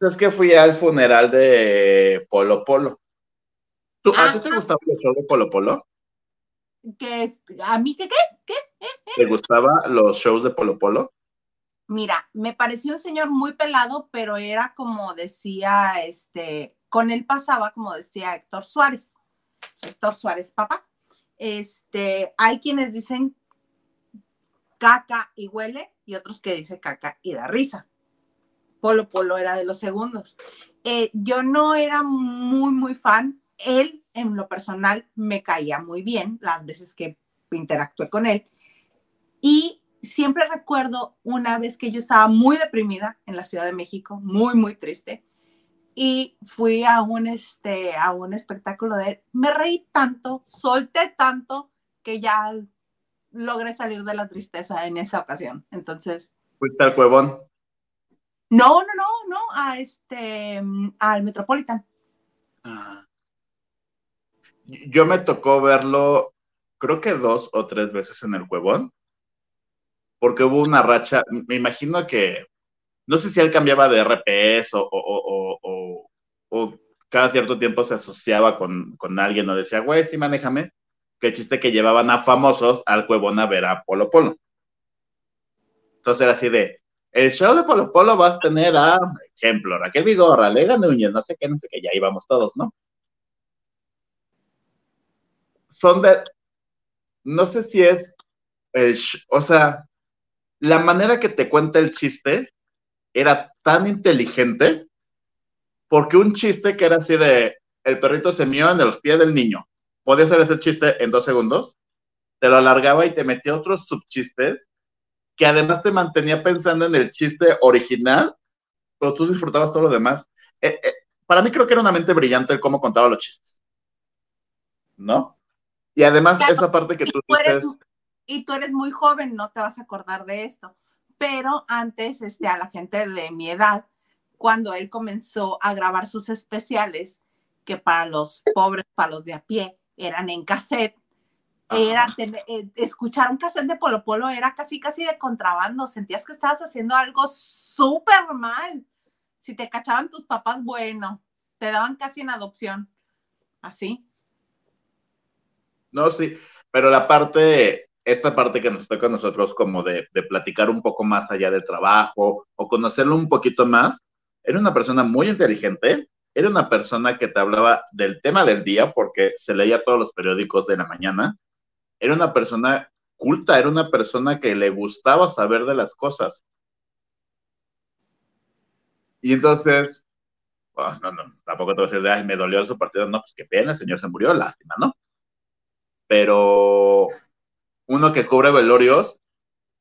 Es que fui al funeral de Polo Polo. ¿Tú, ¿A ti te Ajá. gustaba el show de Polo Polo? ¿Qué es? ¿A mí qué qué? ¿Qué? ¿Te gustaban los shows de Polo Polo? Mira, me pareció un señor muy pelado, pero era como decía, este, con él pasaba como decía Héctor Suárez. Héctor Suárez, papá. Este, hay quienes dicen caca y huele y otros que dicen caca y da risa. Polo Polo era de los segundos. Eh, yo no era muy, muy fan. Él, en lo personal, me caía muy bien las veces que interactué con él. Y siempre recuerdo una vez que yo estaba muy deprimida en la Ciudad de México, muy, muy triste, y fui a un, este, a un espectáculo de él. Me reí tanto, solté tanto, que ya logré salir de la tristeza en esa ocasión. Entonces, ¿Fuiste al Cuevón? no, no, no, no, a este, al Metropolitan. Ah. Yo me tocó verlo, creo que dos o tres veces en el Cuevón, porque hubo una racha, me imagino que, no sé si él cambiaba de RPS o, o, o, o, o cada cierto tiempo se asociaba con, con alguien o decía, güey, sí, manéjame, que el chiste que llevaban a famosos al Cuevón a ver a Polo Polo. Entonces era así de, el show de Polo Polo vas a tener a, ejemplo, Raquel Vigorra, Lega Núñez, no sé qué, no sé qué, ya íbamos todos, ¿no? Son de, no sé si es, o sea, la manera que te cuenta el chiste era tan inteligente, porque un chiste que era así de, el perrito se mió en los pies del niño, podía hacer ese chiste en dos segundos, te lo alargaba y te metía otros subchistes que además te mantenía pensando en el chiste original, pero tú disfrutabas todo lo demás. Eh, eh, para mí creo que era una mente brillante el cómo contaba los chistes. ¿No? Y además Claro, esa parte que tú tú eres, y tú eres muy joven, no te vas a acordar de esto. Pero antes, este, a la gente de mi edad, cuando él comenzó a grabar sus especiales, que para los pobres, para los de a pie, eran en cassette, era eh, escuchar un cassette de Polo Polo era casi casi de contrabando, sentías que estabas haciendo algo súper mal. Si te cachaban tus papás, bueno, te daban casi en adopción. Así. no, sí, pero la parte, esta parte que nos toca a nosotros como de, de platicar un poco más allá del trabajo o conocerlo un poquito más, era una persona muy inteligente, era una persona que te hablaba del tema del día porque se leía todos los periódicos de la mañana, era una persona culta, era una persona que le gustaba saber de las cosas. Y entonces, oh, no, no, tampoco te voy a decir de, ay, me dolió su partido, no, pues qué pena, el señor se murió, lástima, ¿no? Pero uno que cubre velorios,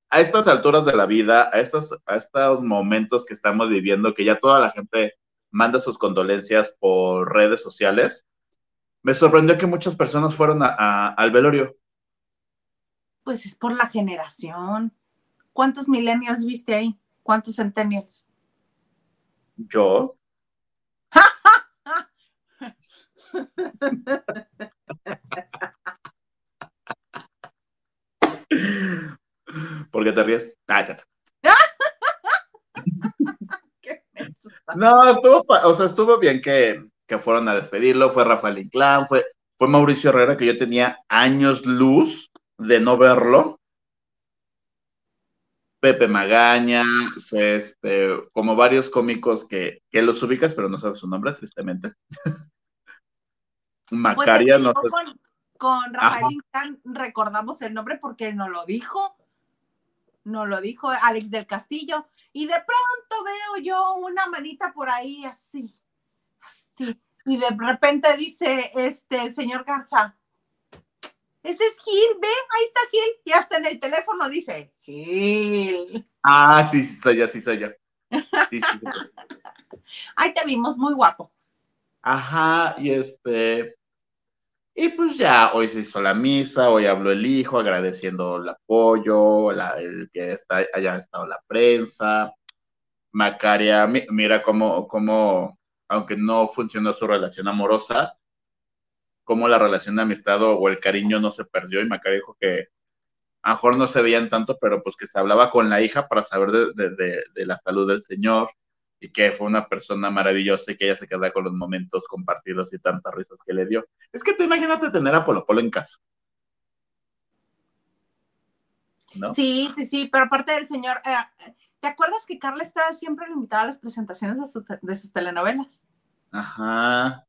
a estas alturas de la vida, a estos, a estos momentos que estamos viviendo, que ya toda la gente manda sus condolencias por redes sociales, me sorprendió que muchas personas fueron a, a, al velorio. Pues es por la generación. ¿Cuántos millennials viste ahí? ¿Cuántos centennials? Yo, ¿por qué te ríes? Ah. No, estuvo, o sea, estuvo bien que, que fueron a despedirlo, fue Rafael Inclán, fue, fue Mauricio Herrera, que yo tenía años luz de no verlo. Pepe Magaña, fue este, como varios cómicos que, que los ubicas, pero no sabes su nombre, tristemente. Pues Macaria, no sé. con, con Rafael. Inclán recordamos el nombre porque él nos lo dijo. Nos lo dijo Alex del Castillo. Y de pronto veo yo una manita por ahí así. Así. Y de repente dice este el señor Garza. Ese es Gil, ve, ahí está Gil. Y hasta en el teléfono dice, Gil. Ah, sí, sí, soy yo, sí, soy yo. Sí, sí, sí. Ahí te vimos muy guapo. Ajá, y este, y pues ya, hoy se hizo la misa, hoy habló el hijo agradeciendo el apoyo, el que haya estado la prensa. Macaria, mi- mira cómo, cómo, aunque no funcionó su relación amorosa, cómo la relación de amistad o, el cariño no se perdió, y Macaria dijo que, a lo mejor no se veían tanto, pero pues que se hablaba con la hija para saber de, la salud del señor y que fue una persona maravillosa y que ella se queda con los momentos compartidos y tantas risas que le dio. Es que tú imagínate tener a Polo Polo en casa. Sí, sí, sí, pero aparte del señor, eh, ¿te acuerdas que Carla estaba siempre limitada a las presentaciones de, sus telenovelas? Ajá.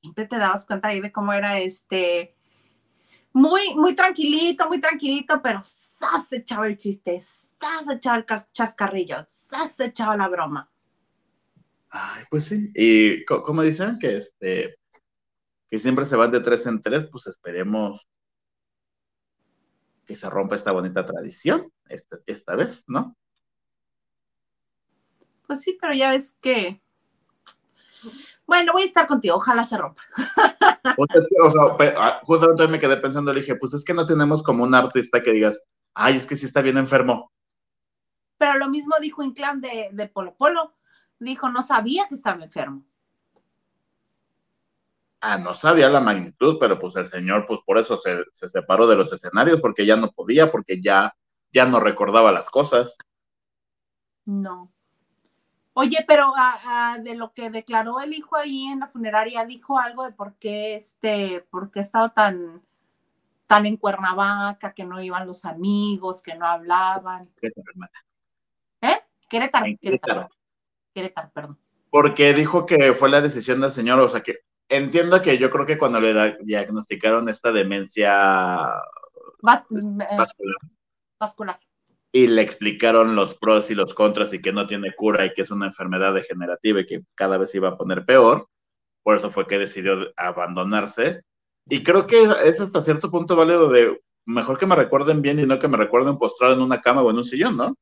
Siempre te dabas cuenta ahí de cómo era este, muy, muy tranquilito, muy tranquilito, pero se echaba el chiste, se echaba el chascarrillo, se echaba la broma. Ay, pues sí, y como dicen que este, que siempre se van de tres en tres, pues esperemos que se rompa esta bonita tradición esta, esta vez, ¿no? Pues sí, pero ya ves que. Bueno, voy a estar contigo, ojalá se rompa. Pues ah, justamente me quedé pensando, le dije, pues es que no tenemos como un artista que digas, ay, es que sí está bien enfermo. Pero lo mismo dijo Inclán de, de Polo Polo, dijo, no sabía que estaba enfermo. Ah, no sabía la magnitud, pero pues el señor, pues por eso se, separó de los escenarios, porque ya no podía, porque ya, ya no recordaba las cosas. No. Oye, pero de lo que declaró el hijo ahí en la funeraria, dijo algo de por qué este, por qué estaba tan, tan en Cuernavaca, que no iban los amigos, que no hablaban. Querétaro, hermana. ¿Eh? Querétaro, Querétaro. Querétaro, perdón. Porque dijo que fue la decisión del señor, o sea que entiendo que yo creo que cuando le diagnosticaron esta demencia eh, vascular. y le explicaron los pros y los contras y que no tiene cura y que es una enfermedad degenerativa y que cada vez iba a poner peor, por eso fue que decidió abandonarse. Y creo que es hasta cierto punto válido de mejor que me recuerden bien y no que me recuerden postrado en una cama o en un sillón, ¿no?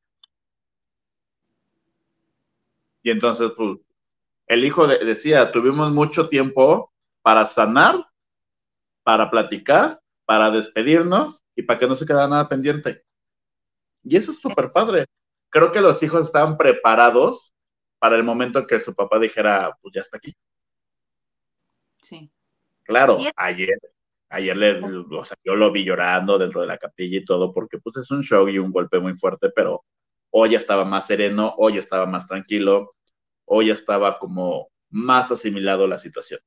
Y entonces, pues, el hijo decía, tuvimos mucho tiempo para sanar, para platicar, para despedirnos y para que no se quedara nada pendiente. Y eso es súper padre. Creo que los hijos estaban preparados para el momento que su papá dijera, pues ya está aquí. Sí. Claro, ayer, ayer le, o sea, yo lo vi llorando dentro de la capilla y todo, porque pues es un show y un golpe muy fuerte, pero hoy estaba más sereno, hoy estaba más tranquilo, o ya estaba como más asimilado la situación?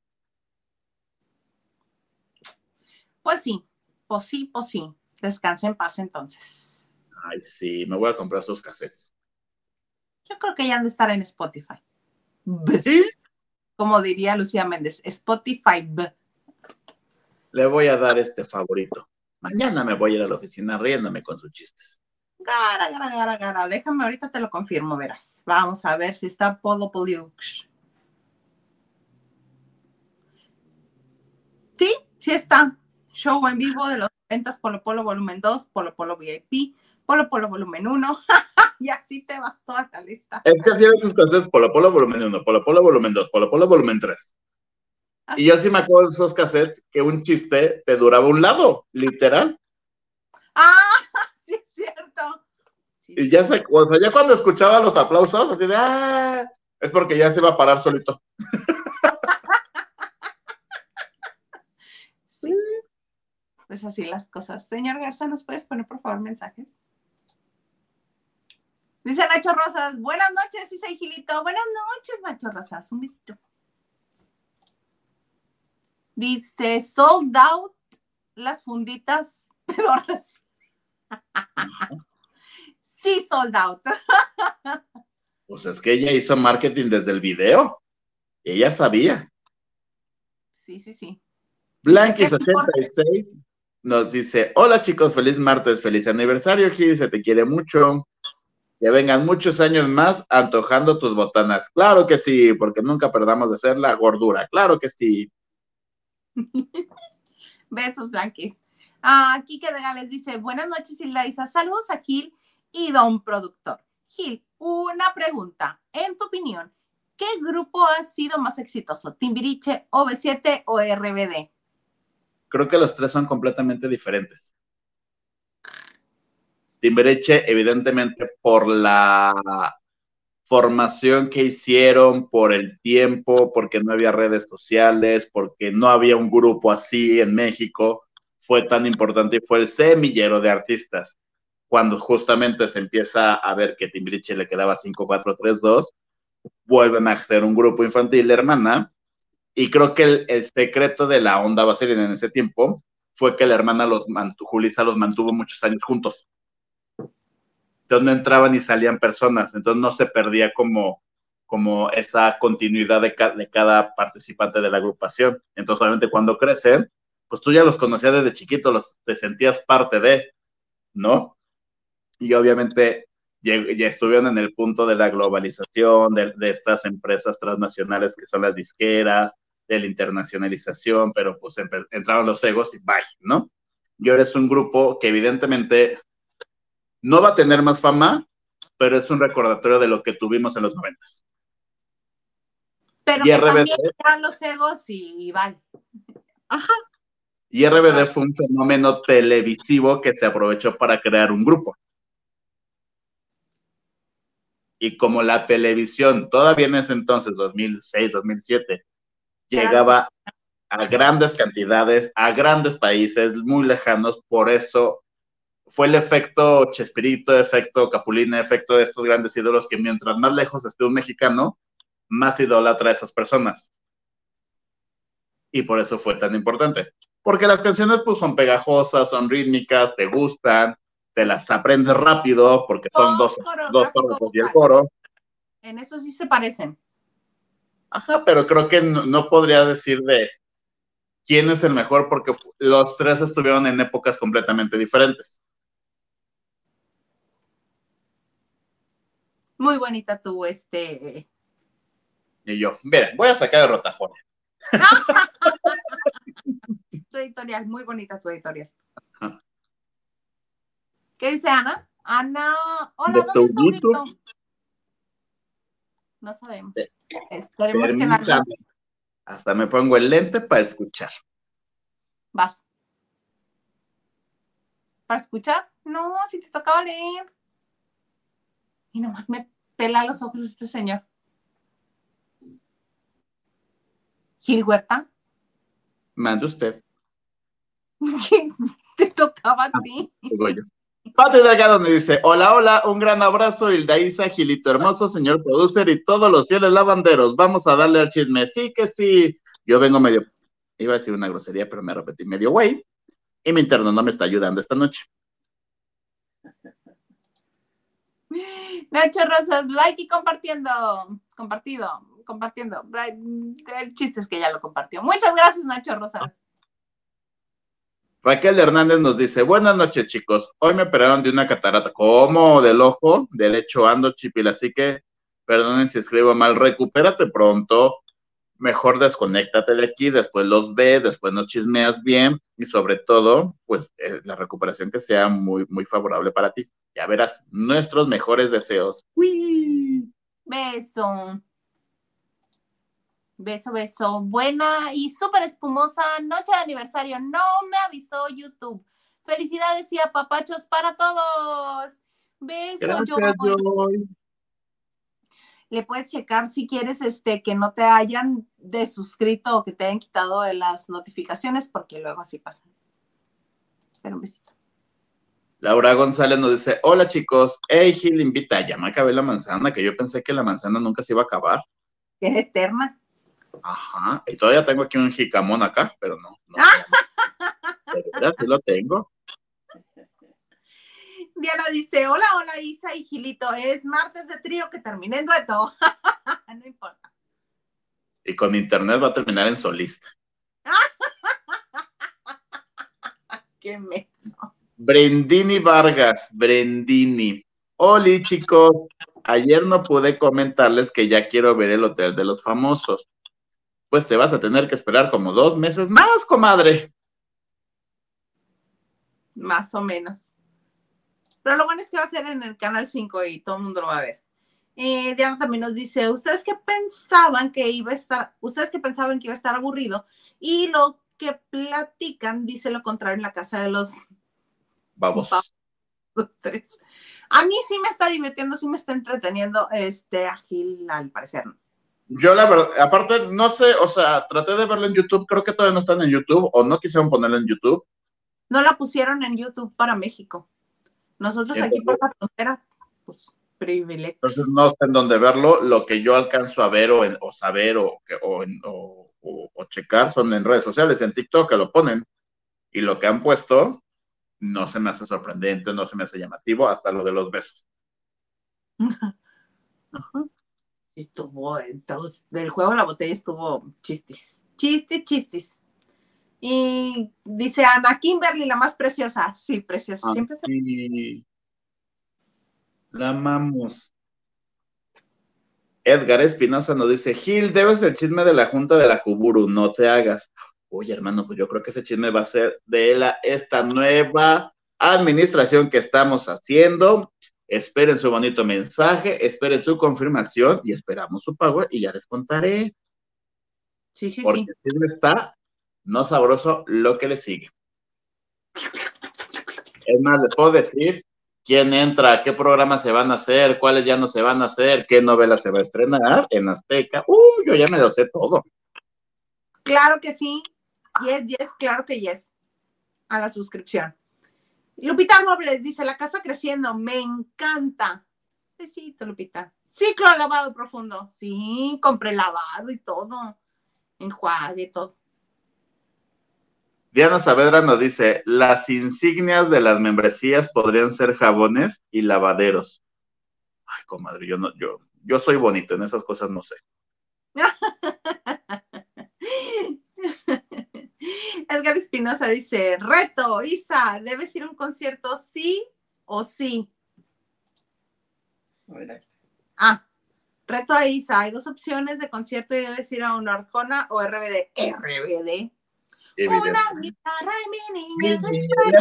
Pues sí, pues sí, pues sí. Descanse en paz entonces. Ay, sí, me voy a comprar sus cassettes. Yo creo que ya han de estar en Spotify. ¿Sí? Como diría Lucía Méndez, Spotify. Le voy a dar este favorito. Mañana me voy a ir a la oficina riéndome con sus chistes. Gara, gara, gara, gara. Déjame, ahorita te lo confirmo, verás. Vamos a ver si está Polo Poliux. Sí, sí está. Show en vivo de los ventas Polo Polo Volumen 2, Polo Polo VIP, Polo Polo Volumen 1. y así te vas toda la lista. Es que hacían sus cassettes Polo Polo Volumen 1, Polo Polo Volumen 2, Polo Polo Volumen 3. Y yo sí me acuerdo de esos cassettes que un chiste te duraba un lado, literal. Ah, y ya se, o sea, ya cuando escuchaba los aplausos, así de, ah, es porque ya se va a parar solito. sí. Pues así las cosas. Señor Garza, ¿nos puedes poner por favor mensajes? Dice Nacho Rosas, buenas noches, dice Gilito. Buenas noches, Nacho Rosas, un besito. Dice, sold out las funditas pedoras. Sí, sold out. pues es que ella hizo marketing desde el video. Ella sabía. Sí, sí, sí. Blanquis86 nos dice: Hola chicos, feliz martes, feliz aniversario, Gil, se te quiere mucho. Que vengan muchos años más antojando tus botanas. Claro que sí, porque nunca perdamos de hacer la gordura. Claro que sí. Besos, Blanquis. Ah, Kike Regales dice: Buenas noches, Hilda Isa. Saludos a Gil y don productor. Gil, una pregunta. En tu opinión, ¿qué grupo ha sido más exitoso? ¿Timbiriche, OV7 o RBD? Creo que los tres son completamente diferentes. Timbiriche, evidentemente, por la formación que hicieron, por el tiempo, porque no había redes sociales, porque no había un grupo así en México, fue tan importante y fue el semillero de artistas. Cuando justamente se empieza a ver que Timbiriche le quedaba 5-4-3-2, vuelven a hacer un grupo infantil, hermana, y creo que el, secreto de la onda vaselina en ese tiempo fue que la hermana los mantuvo, Julisa los mantuvo muchos años juntos. Entonces no entraban y salían personas, entonces no se perdía como, como esa continuidad de, de cada participante de la agrupación. Entonces, obviamente, cuando crecen, pues tú ya los conocías desde chiquito, los, te sentías parte de, ¿no? Y obviamente ya, estuvieron en el punto de la globalización, de, estas empresas transnacionales que son las disqueras, de la internacionalización, pero pues entraron los egos y bye, ¿no? Y ahora es un grupo que evidentemente no va a tener más fama, pero es un recordatorio de lo que tuvimos en los noventas. Pero que también entran los egos y bye. Ajá, y RBD fue un fenómeno televisivo que se aprovechó para crear un grupo. Y como la televisión, todavía en ese entonces, 2006, 2007, llegaba a grandes cantidades, a grandes países muy lejanos, por eso fue el efecto Chespirito, efecto Capulina, efecto de estos grandes ídolos que mientras más lejos esté un mexicano, más idolatra a esas personas. Y por eso fue tan importante porque las canciones pues son pegajosas, son rítmicas, te gustan, te las aprendes rápido porque son dos, dos y el coro. En eso sí se parecen. Ajá, pero creo que no, podría decir de quién es el mejor porque los tres estuvieron en épocas completamente diferentes. Muy bonita tu este. Y yo, mira, voy a sacar de rotafonia. tu editorial, muy bonita tu editorial. ¿Qué dice Ana? Ana, hola, ¿dónde está No sabemos. Esperemos que la... Hasta me pongo el lente para escuchar. Vas. ¿Para escuchar? No, si te tocaba leer. Y nomás me pela los ojos este señor. Gil Huerta. Mande usted. te tocaba a ti. Pati Delgado me dice, hola, hola, un gran abrazo, Hilda Isa, Gilito Hermoso, señor producer y todos los fieles lavanderos. Vamos a darle al chisme. Sí que sí. Yo vengo medio, iba a decir una grosería, pero me repetí medio güey. Y mi interno no me está ayudando esta noche. Nacho Rosas, like y compartiendo. Compartido, compartiendo. El chiste es que ya lo compartió. Muchas gracias, Nacho Rosas. Raquel Hernández nos dice, buenas noches chicos, hoy me operaron de una catarata, ¿cómo? Del ojo derecho ando chipil, así que perdonen si escribo mal, recupérate pronto, mejor desconéctate de aquí, después los ve, después nos chismeas bien y sobre todo, pues eh, la recuperación que sea muy, muy favorable para ti. Ya verás, nuestros mejores deseos. ¡Uy! Beso. Beso, beso. Buena y súper espumosa noche de aniversario. No me avisó YouTube. Felicidades y apapachos para todos. Beso, Joy. Le puedes checar si quieres este, que no te hayan desuscrito o que te hayan quitado de las notificaciones, porque luego así pasa. Pero un besito. Laura González nos dice: Hola chicos, hey Gil, invita, ya me acabé la manzana, que yo pensé que la manzana nunca se iba a acabar. Es eterna. Ajá, y todavía tengo aquí un jicamón acá, pero no. no, sí lo tengo. Diana dice, hola, hola Isa y Gilito, es martes de trío que terminé en dueto. no importa. Y con internet va a terminar en solista. Qué meso. Brendini Vargas, Brendini. Hola chicos, ayer no pude comentarles que ya quiero ver el Hotel de los Famosos pues te vas a tener que esperar como dos meses más, comadre. Más o menos. Pero lo bueno es que va a ser en el canal 5 y todo el mundo lo va a ver. Eh, Diana también nos dice, ustedes que pensaban que iba a estar, ustedes que pensaban que iba a estar aburrido y lo que platican dice lo contrario en la casa de los vamos. A mí sí me está divirtiendo, sí me está entreteniendo este ágil al parecer. Yo la verdad, aparte, no sé, o sea, traté de verlo en YouTube, creo que todavía no están en YouTube, o no quisieron ponerlo en YouTube, No la pusieron en YouTube para México. Nosotros aquí por la frontera, pues privilegio. Entonces no sé en dónde verlo. Lo que yo alcanzo a ver o, en, o saber o, o, o, o, checar son en redes sociales, en TikTok que lo ponen. Y lo que han puesto no se me hace sorprendente, no se me hace llamativo, hasta lo de los besos. Ajá. Estuvo, entonces, del juego la botella estuvo chistes, chistes, chistes. Y dice Ana Kimberly, la más preciosa. Sí, preciosa. Siempre se... La amamos. Edgar Espinosa nos dice, Gil, debes el chisme de la Junta de la Kuburu, no te hagas. Oye, hermano, pues yo creo que ese chisme va a ser de la, esta nueva administración que estamos haciendo. Esperen su bonito mensaje, esperen su confirmación y esperamos su pago y ya les contaré. Sí, sí, Porque sí. chisme está no sabroso lo que le sigue. Es más, les puedo decir quién entra, qué programas se van a hacer, cuáles ya no se van a hacer, qué novela se va a estrenar en Azteca. Uy, yo ya me lo sé todo. Claro que sí. Yes, yes, claro que yes. A la suscripción. Lupita Robles dice, la casa creciendo, me encanta. Besito, Lupita. Ciclo lavado profundo. Sí, compré lavado y todo. Enjuague y todo. Diana Saavedra nos dice, las insignias de las membresías podrían ser jabones y lavaderos. Ay, comadre, yo no, yo, yo soy bonito, en esas cosas no sé. Edgar Espinosa dice, reto, Isa, ¿debes ir a un concierto sí o sí? Ah, reto a Isa, hay dos opciones de concierto y debes ir a una Arjona o RBD. RBD. Una guitarra y mi niña. Primera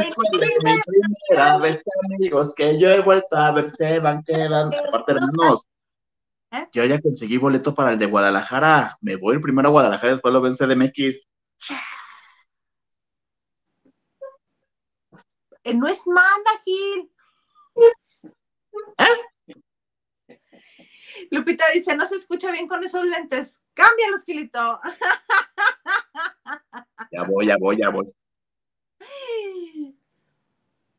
vez, amigos, que yo he vuelto a ver, se van quedando. Aparte, hermanos, ¿Eh? yo ya conseguí boleto para el de Guadalajara. Me voy primero a Guadalajara, después lo ven CDMX. No es manda, Gil. Lupita dice, no se escucha bien con esos lentes. Cámbialos, Gilito. Ya voy, ya voy, ya voy.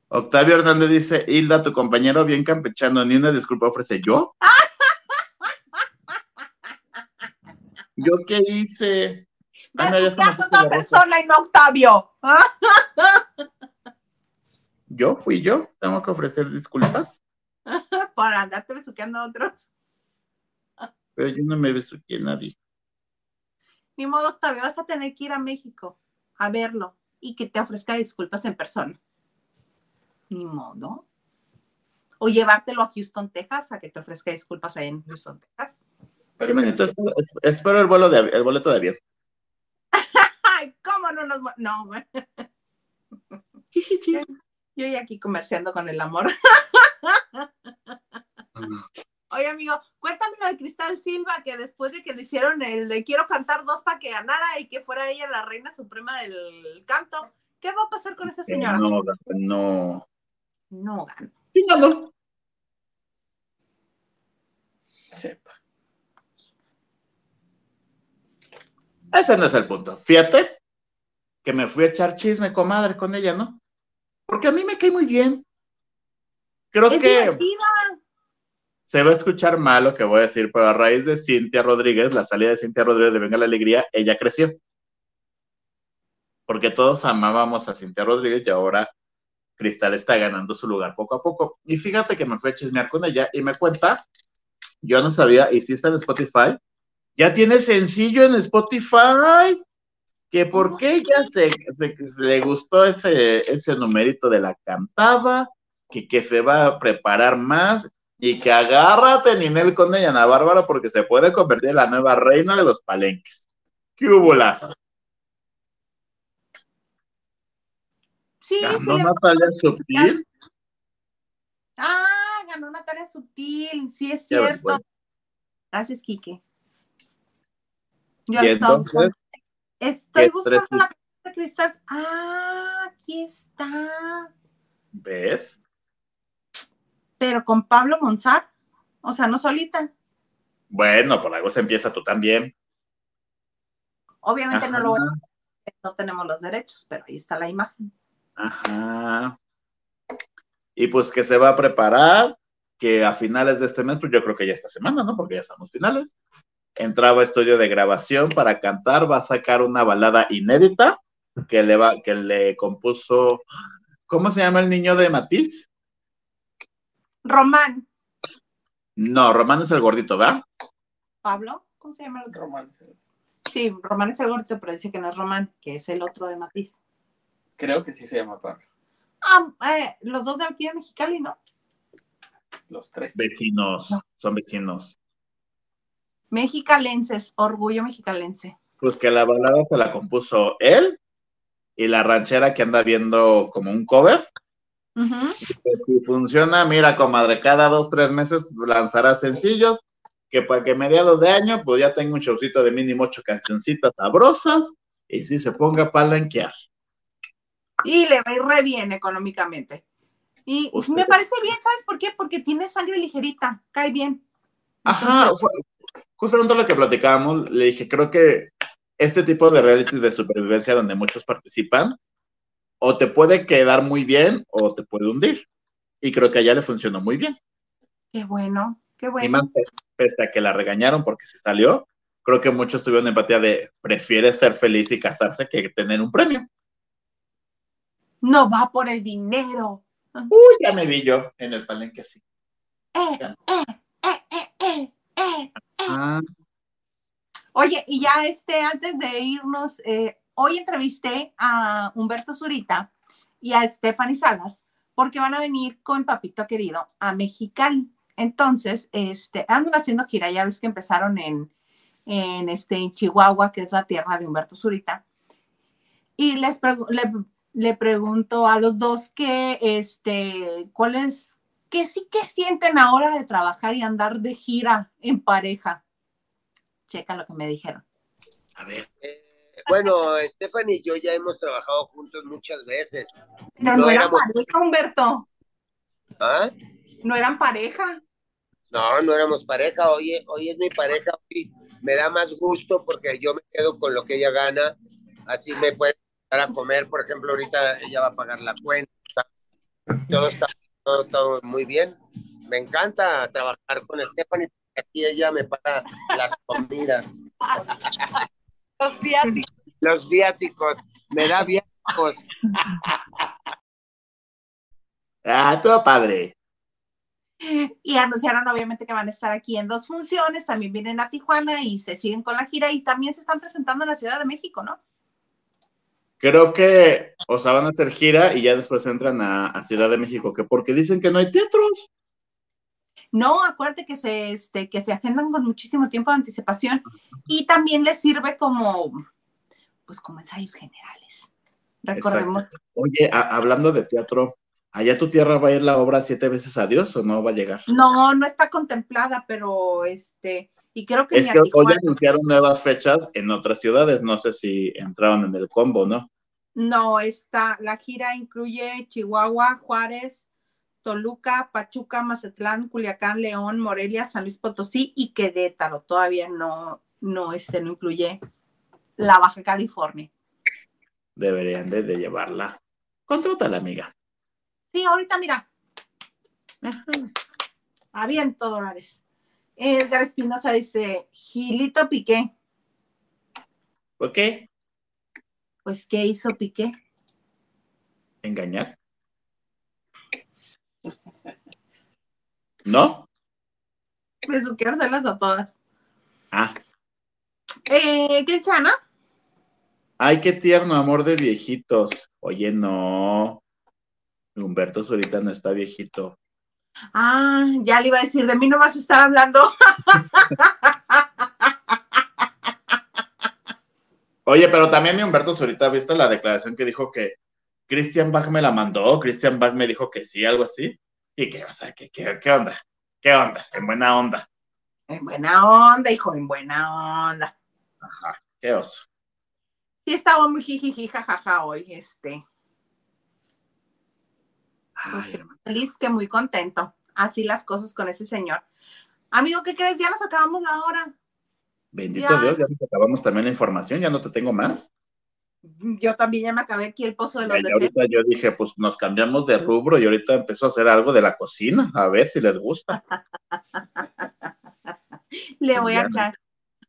Octavio Hernández dice, Hilda, tu compañero bien campechano, ni una disculpa ofrece yo. ¿Yo qué hice? Ah, no, a otra persona y no Octavio. ¿Yo? ¿Fui yo? ¿Tengo que ofrecer disculpas? Para andarte besuqueando a otros. Pero yo no me besuqué a nadie. Ni modo, Octavio, vas a tener que ir a México a verlo y que te ofrezca disculpas en persona. Ni modo. O llevártelo a Houston, Texas, a que te ofrezca disculpas ahí en Houston, Texas. Sí, manito, espero, espero el, vuelo de, el boleto de avión. Ay, ¿cómo no nos... No. Yo ya aquí comerciando con el amor. Oye, amigo, cuéntame lo de Cristal Silva, que después de que le hicieron el de quiero cantar dos para que ganara y que fuera ella la reina suprema del canto, ¿qué va a pasar con esa señora? No, no. No ganó. Sí, no, no. Sepa. Ese no es el punto. Fíjate que me fui a echar chisme, comadre, con ella, ¿no? Porque a mí me cae muy bien. Creo Es que divertida. se va a escuchar mal lo que voy a decir, pero a raíz de Cintia Rodríguez, la salida de Cintia Rodríguez de Venga la Alegría, ella creció. Porque todos amábamos a Cintia Rodríguez y ahora Cristal está ganando su lugar poco a poco. Y fíjate que me fui a chismear con ella y me cuenta, yo no sabía, y sí está en Spotify, ya tiene sencillo en Spotify, que por qué ya se, se- le gustó ese, ese numerito de la cantada, que, que se va a preparar más y que agárrate, Ninel, con ella, Ana Bárbara, porque se puede convertir en la nueva reina de los palenques. ¿Qué hubo las? Sí, sí. Ganó le- Natalia Sutil. Ah, ganó Natalia Sutil, sí es cierto. Gracias, Quique. Yo Y entonces. Estoy ¿qué buscando tres- la canción de Cristal. Ah, aquí está. ¿ves? Pero con Pablo Monzar. O sea, no solita. Bueno, por algo se empieza tú también. Obviamente no lo voy a no tenemos los derechos, pero ahí está la imagen. Ajá. Y pues que se va a preparar, que a finales de este mes, pues yo creo que ya esta semana, ¿no? Porque ya estamos finales. Entraba a estudio de grabación para cantar, va a sacar una balada inédita que le va, que le compuso, ¿cómo se llama el niño de Matiz? Román. No, Román es el gordito, ¿verdad? ¿Pablo? ¿Cómo se llama el otro? Román. Sí, Román es el gordito, pero dice que no es Román, que es el otro de Matiz. Creo que sí se llama Pablo. Ah, eh, los dos de aquí de Mexicali, ¿no? Los tres. Vecinos, son vecinos. Mexicalenses, orgullo mexicalense. Pues que la balada se la compuso él y la ranchera que anda viendo como un cover. Ujú. Si funciona, mira, comadre, cada dos, tres meses lanzará sencillos, que para que mediados de año, pues ya tenga un showcito de mínimo ocho cancioncitas sabrosas, y si se ponga a palanquear. Y le va a ir re bien económicamente. Y Usted- me parece bien, ¿sabes por qué? Porque tiene sangre ligerita, cae bien. Ajá, Entonces- fue justamente lo que platicábamos, le dije, creo que este tipo de reality de supervivencia donde muchos participan, o te puede quedar muy bien o te puede hundir. Y creo que a ella le funcionó muy bien. Qué bueno, qué Y bueno. más pe- pese a que la regañaron porque se salió, creo que muchos tuvieron empatía de prefiere ser feliz y casarse que tener un premio. No va por el dinero. Uy, ya me vi yo en el palenque así. Eh, eh, eh, eh. Ah, Oye, y ya este, antes de irnos, eh, hoy entrevisté a Humberto Zurita y a Stephanie Salas porque van a venir con Papito Querido a Mexicali. Entonces, este, andan haciendo gira, ya ves que empezaron en, en, este, en Chihuahua, que es la tierra de Humberto Zurita. Y les pregu- le, le pregunto a los dos que, este, ¿cuál es, qué sí que sienten ahora de trabajar y andar de gira en pareja? Checa lo que me dijeron. a ver. Eh, bueno, Stephanie y yo ya hemos trabajado juntos muchas veces. Pero no, No eran éramos- pareja, Humberto. ¿Ah? No eran pareja. No, no éramos pareja. Hoy, hoy es mi pareja. Hoy me da más gusto porque yo me quedo con lo que ella gana. Así me puede dar a comer. Por ejemplo, ahorita ella va a pagar la cuenta. Todo está todo, todo muy bien. Me encanta trabajar con Stephanie. porque Así ella me paga las comidas, Los viáticos. los viáticos. Me da viáticos. Ah, todo padre. Y anunciaron obviamente que van a estar aquí en dos funciones, también vienen a Tijuana y se siguen con la gira y también se están presentando en la Ciudad de México, ¿no? Creo que, o sea, van a hacer gira y ya después entran a, a Ciudad de México, que porque dicen que no hay teatros. No, acuérdate que se, este, que se agendan con muchísimo tiempo de anticipación y también les sirve como, pues como ensayos generales. Recordemos, Oye, a- hablando de teatro, ¿allá tu tierra va a ir la obra siete veces a Dios o no va a llegar? no, no está contemplada, pero este, y creo que Es que hoy Tijuana. anunciaron nuevas fechas en otras ciudades, no sé si entraron en el combo, ¿no? No, está, la gira incluye Chihuahua, Juárez, Toluca, Pachuca, Mazatlán, Culiacán, León, Morelia, San Luis Potosí y Querétaro. Todavía no, no, este, no incluye la Baja California. Deberían de, de llevarla. Contrátala, amiga. Sí, ahorita mira, aviento dólares. Edgar Espinosa dice, Gilito Piqué. ¿Por qué? Pues, ¿qué hizo Piqué? ¿Engañar? ¿No? Besuqueárselas a todas. Ah, Eh, ¿Qué dice Ana? ay, qué tierno, amor de viejitos. Oye, no. Humberto Zurita no está viejito. Ah, ya le iba a decir, de mí no vas a estar hablando. Oye, pero también mi Humberto Zurita, ¿viste la declaración que dijo que Christian Bach me la mandó? Christian Bach me dijo que sí, algo así. Y que, o sea, que, que- ¿qué onda? ¿Qué onda? En buena onda. En buena onda, hijo, en buena onda. Ajá, qué oso. Sí, estaba muy jijiji, jajaja hoy, este. Ay, Pues, hermano. Feliz que muy contento. Así las cosas con ese señor. Amigo, ¿qué crees? Ya nos acabamos la hora. Bendito Ya. Dios, ya nos acabamos también la información, ya no te tengo más. Yo también ya me acabé aquí el pozo de los Y deseos. ahorita yo dije, pues nos cambiamos de rubro y ahorita empezó a hacer algo de la cocina, a ver si les gusta. Le voy a aclarar.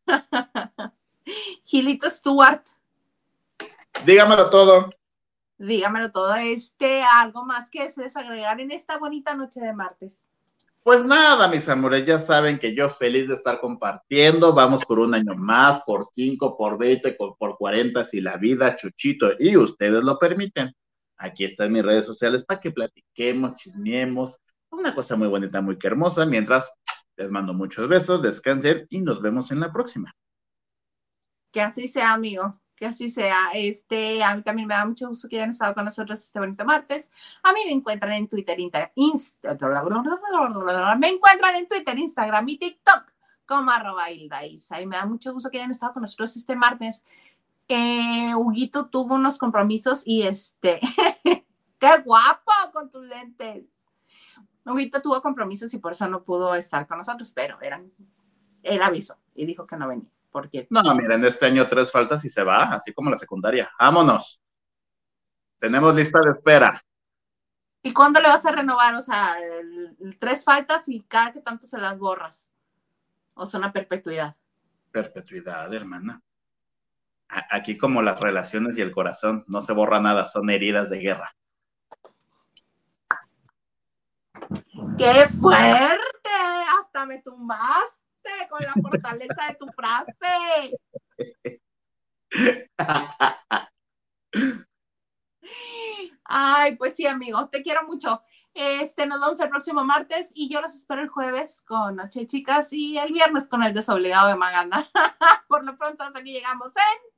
Gilito Stewart, Dígamelo todo. Dígamelo todo. Este, algo más que desees agregar en esta bonita noche de martes. Pues nada, mis amores, ya saben que yo feliz de estar compartiendo. Vamos por un año más, por cinco, por 20, por 40, si la vida, Chuchito, y ustedes lo permiten. Aquí están mis redes sociales para que platiquemos, chismeemos. Una cosa muy bonita, muy hermosa. Mientras les mando muchos besos, descansen y nos vemos en la próxima. Que así sea, amigo. Que así sea. Este, a mí también me da mucho gusto que hayan estado con nosotros este bonito martes. A mí me encuentran en Twitter, Insta- Insta- me encuentran en Twitter, Instagram y TikTok como arroba Hilda Isa. Y me da mucho gusto que hayan estado con nosotros este martes. Eh, Huguito tuvo unos compromisos y este, qué guapo con tus lentes. Huguito tuvo compromisos y por eso no pudo estar con nosotros, pero eran, era aviso y dijo que no venía. Porque No, miren, este año tres faltas y se va, así como la secundaria. Vámonos. Tenemos lista de espera. ¿Y cuándo le vas a renovar? O sea, el- el tres faltas y cada que tanto se las borras. O son a perpetuidad. Perpetuidad, hermana. A- Aquí como las relaciones y el corazón, no se borra nada, son heridas de guerra. ¡Qué fuerte! Hasta me tumbaste con la fortaleza de tu frase. Ay, pues sí, amigo, te quiero mucho. Este, nos vemos el próximo martes y yo los espero el jueves con Noche Chicas y el viernes con el desobligado de Maganda. Por lo pronto, hasta aquí llegamos, ¿eh?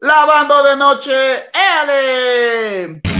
Lavando de noche, ¡éale!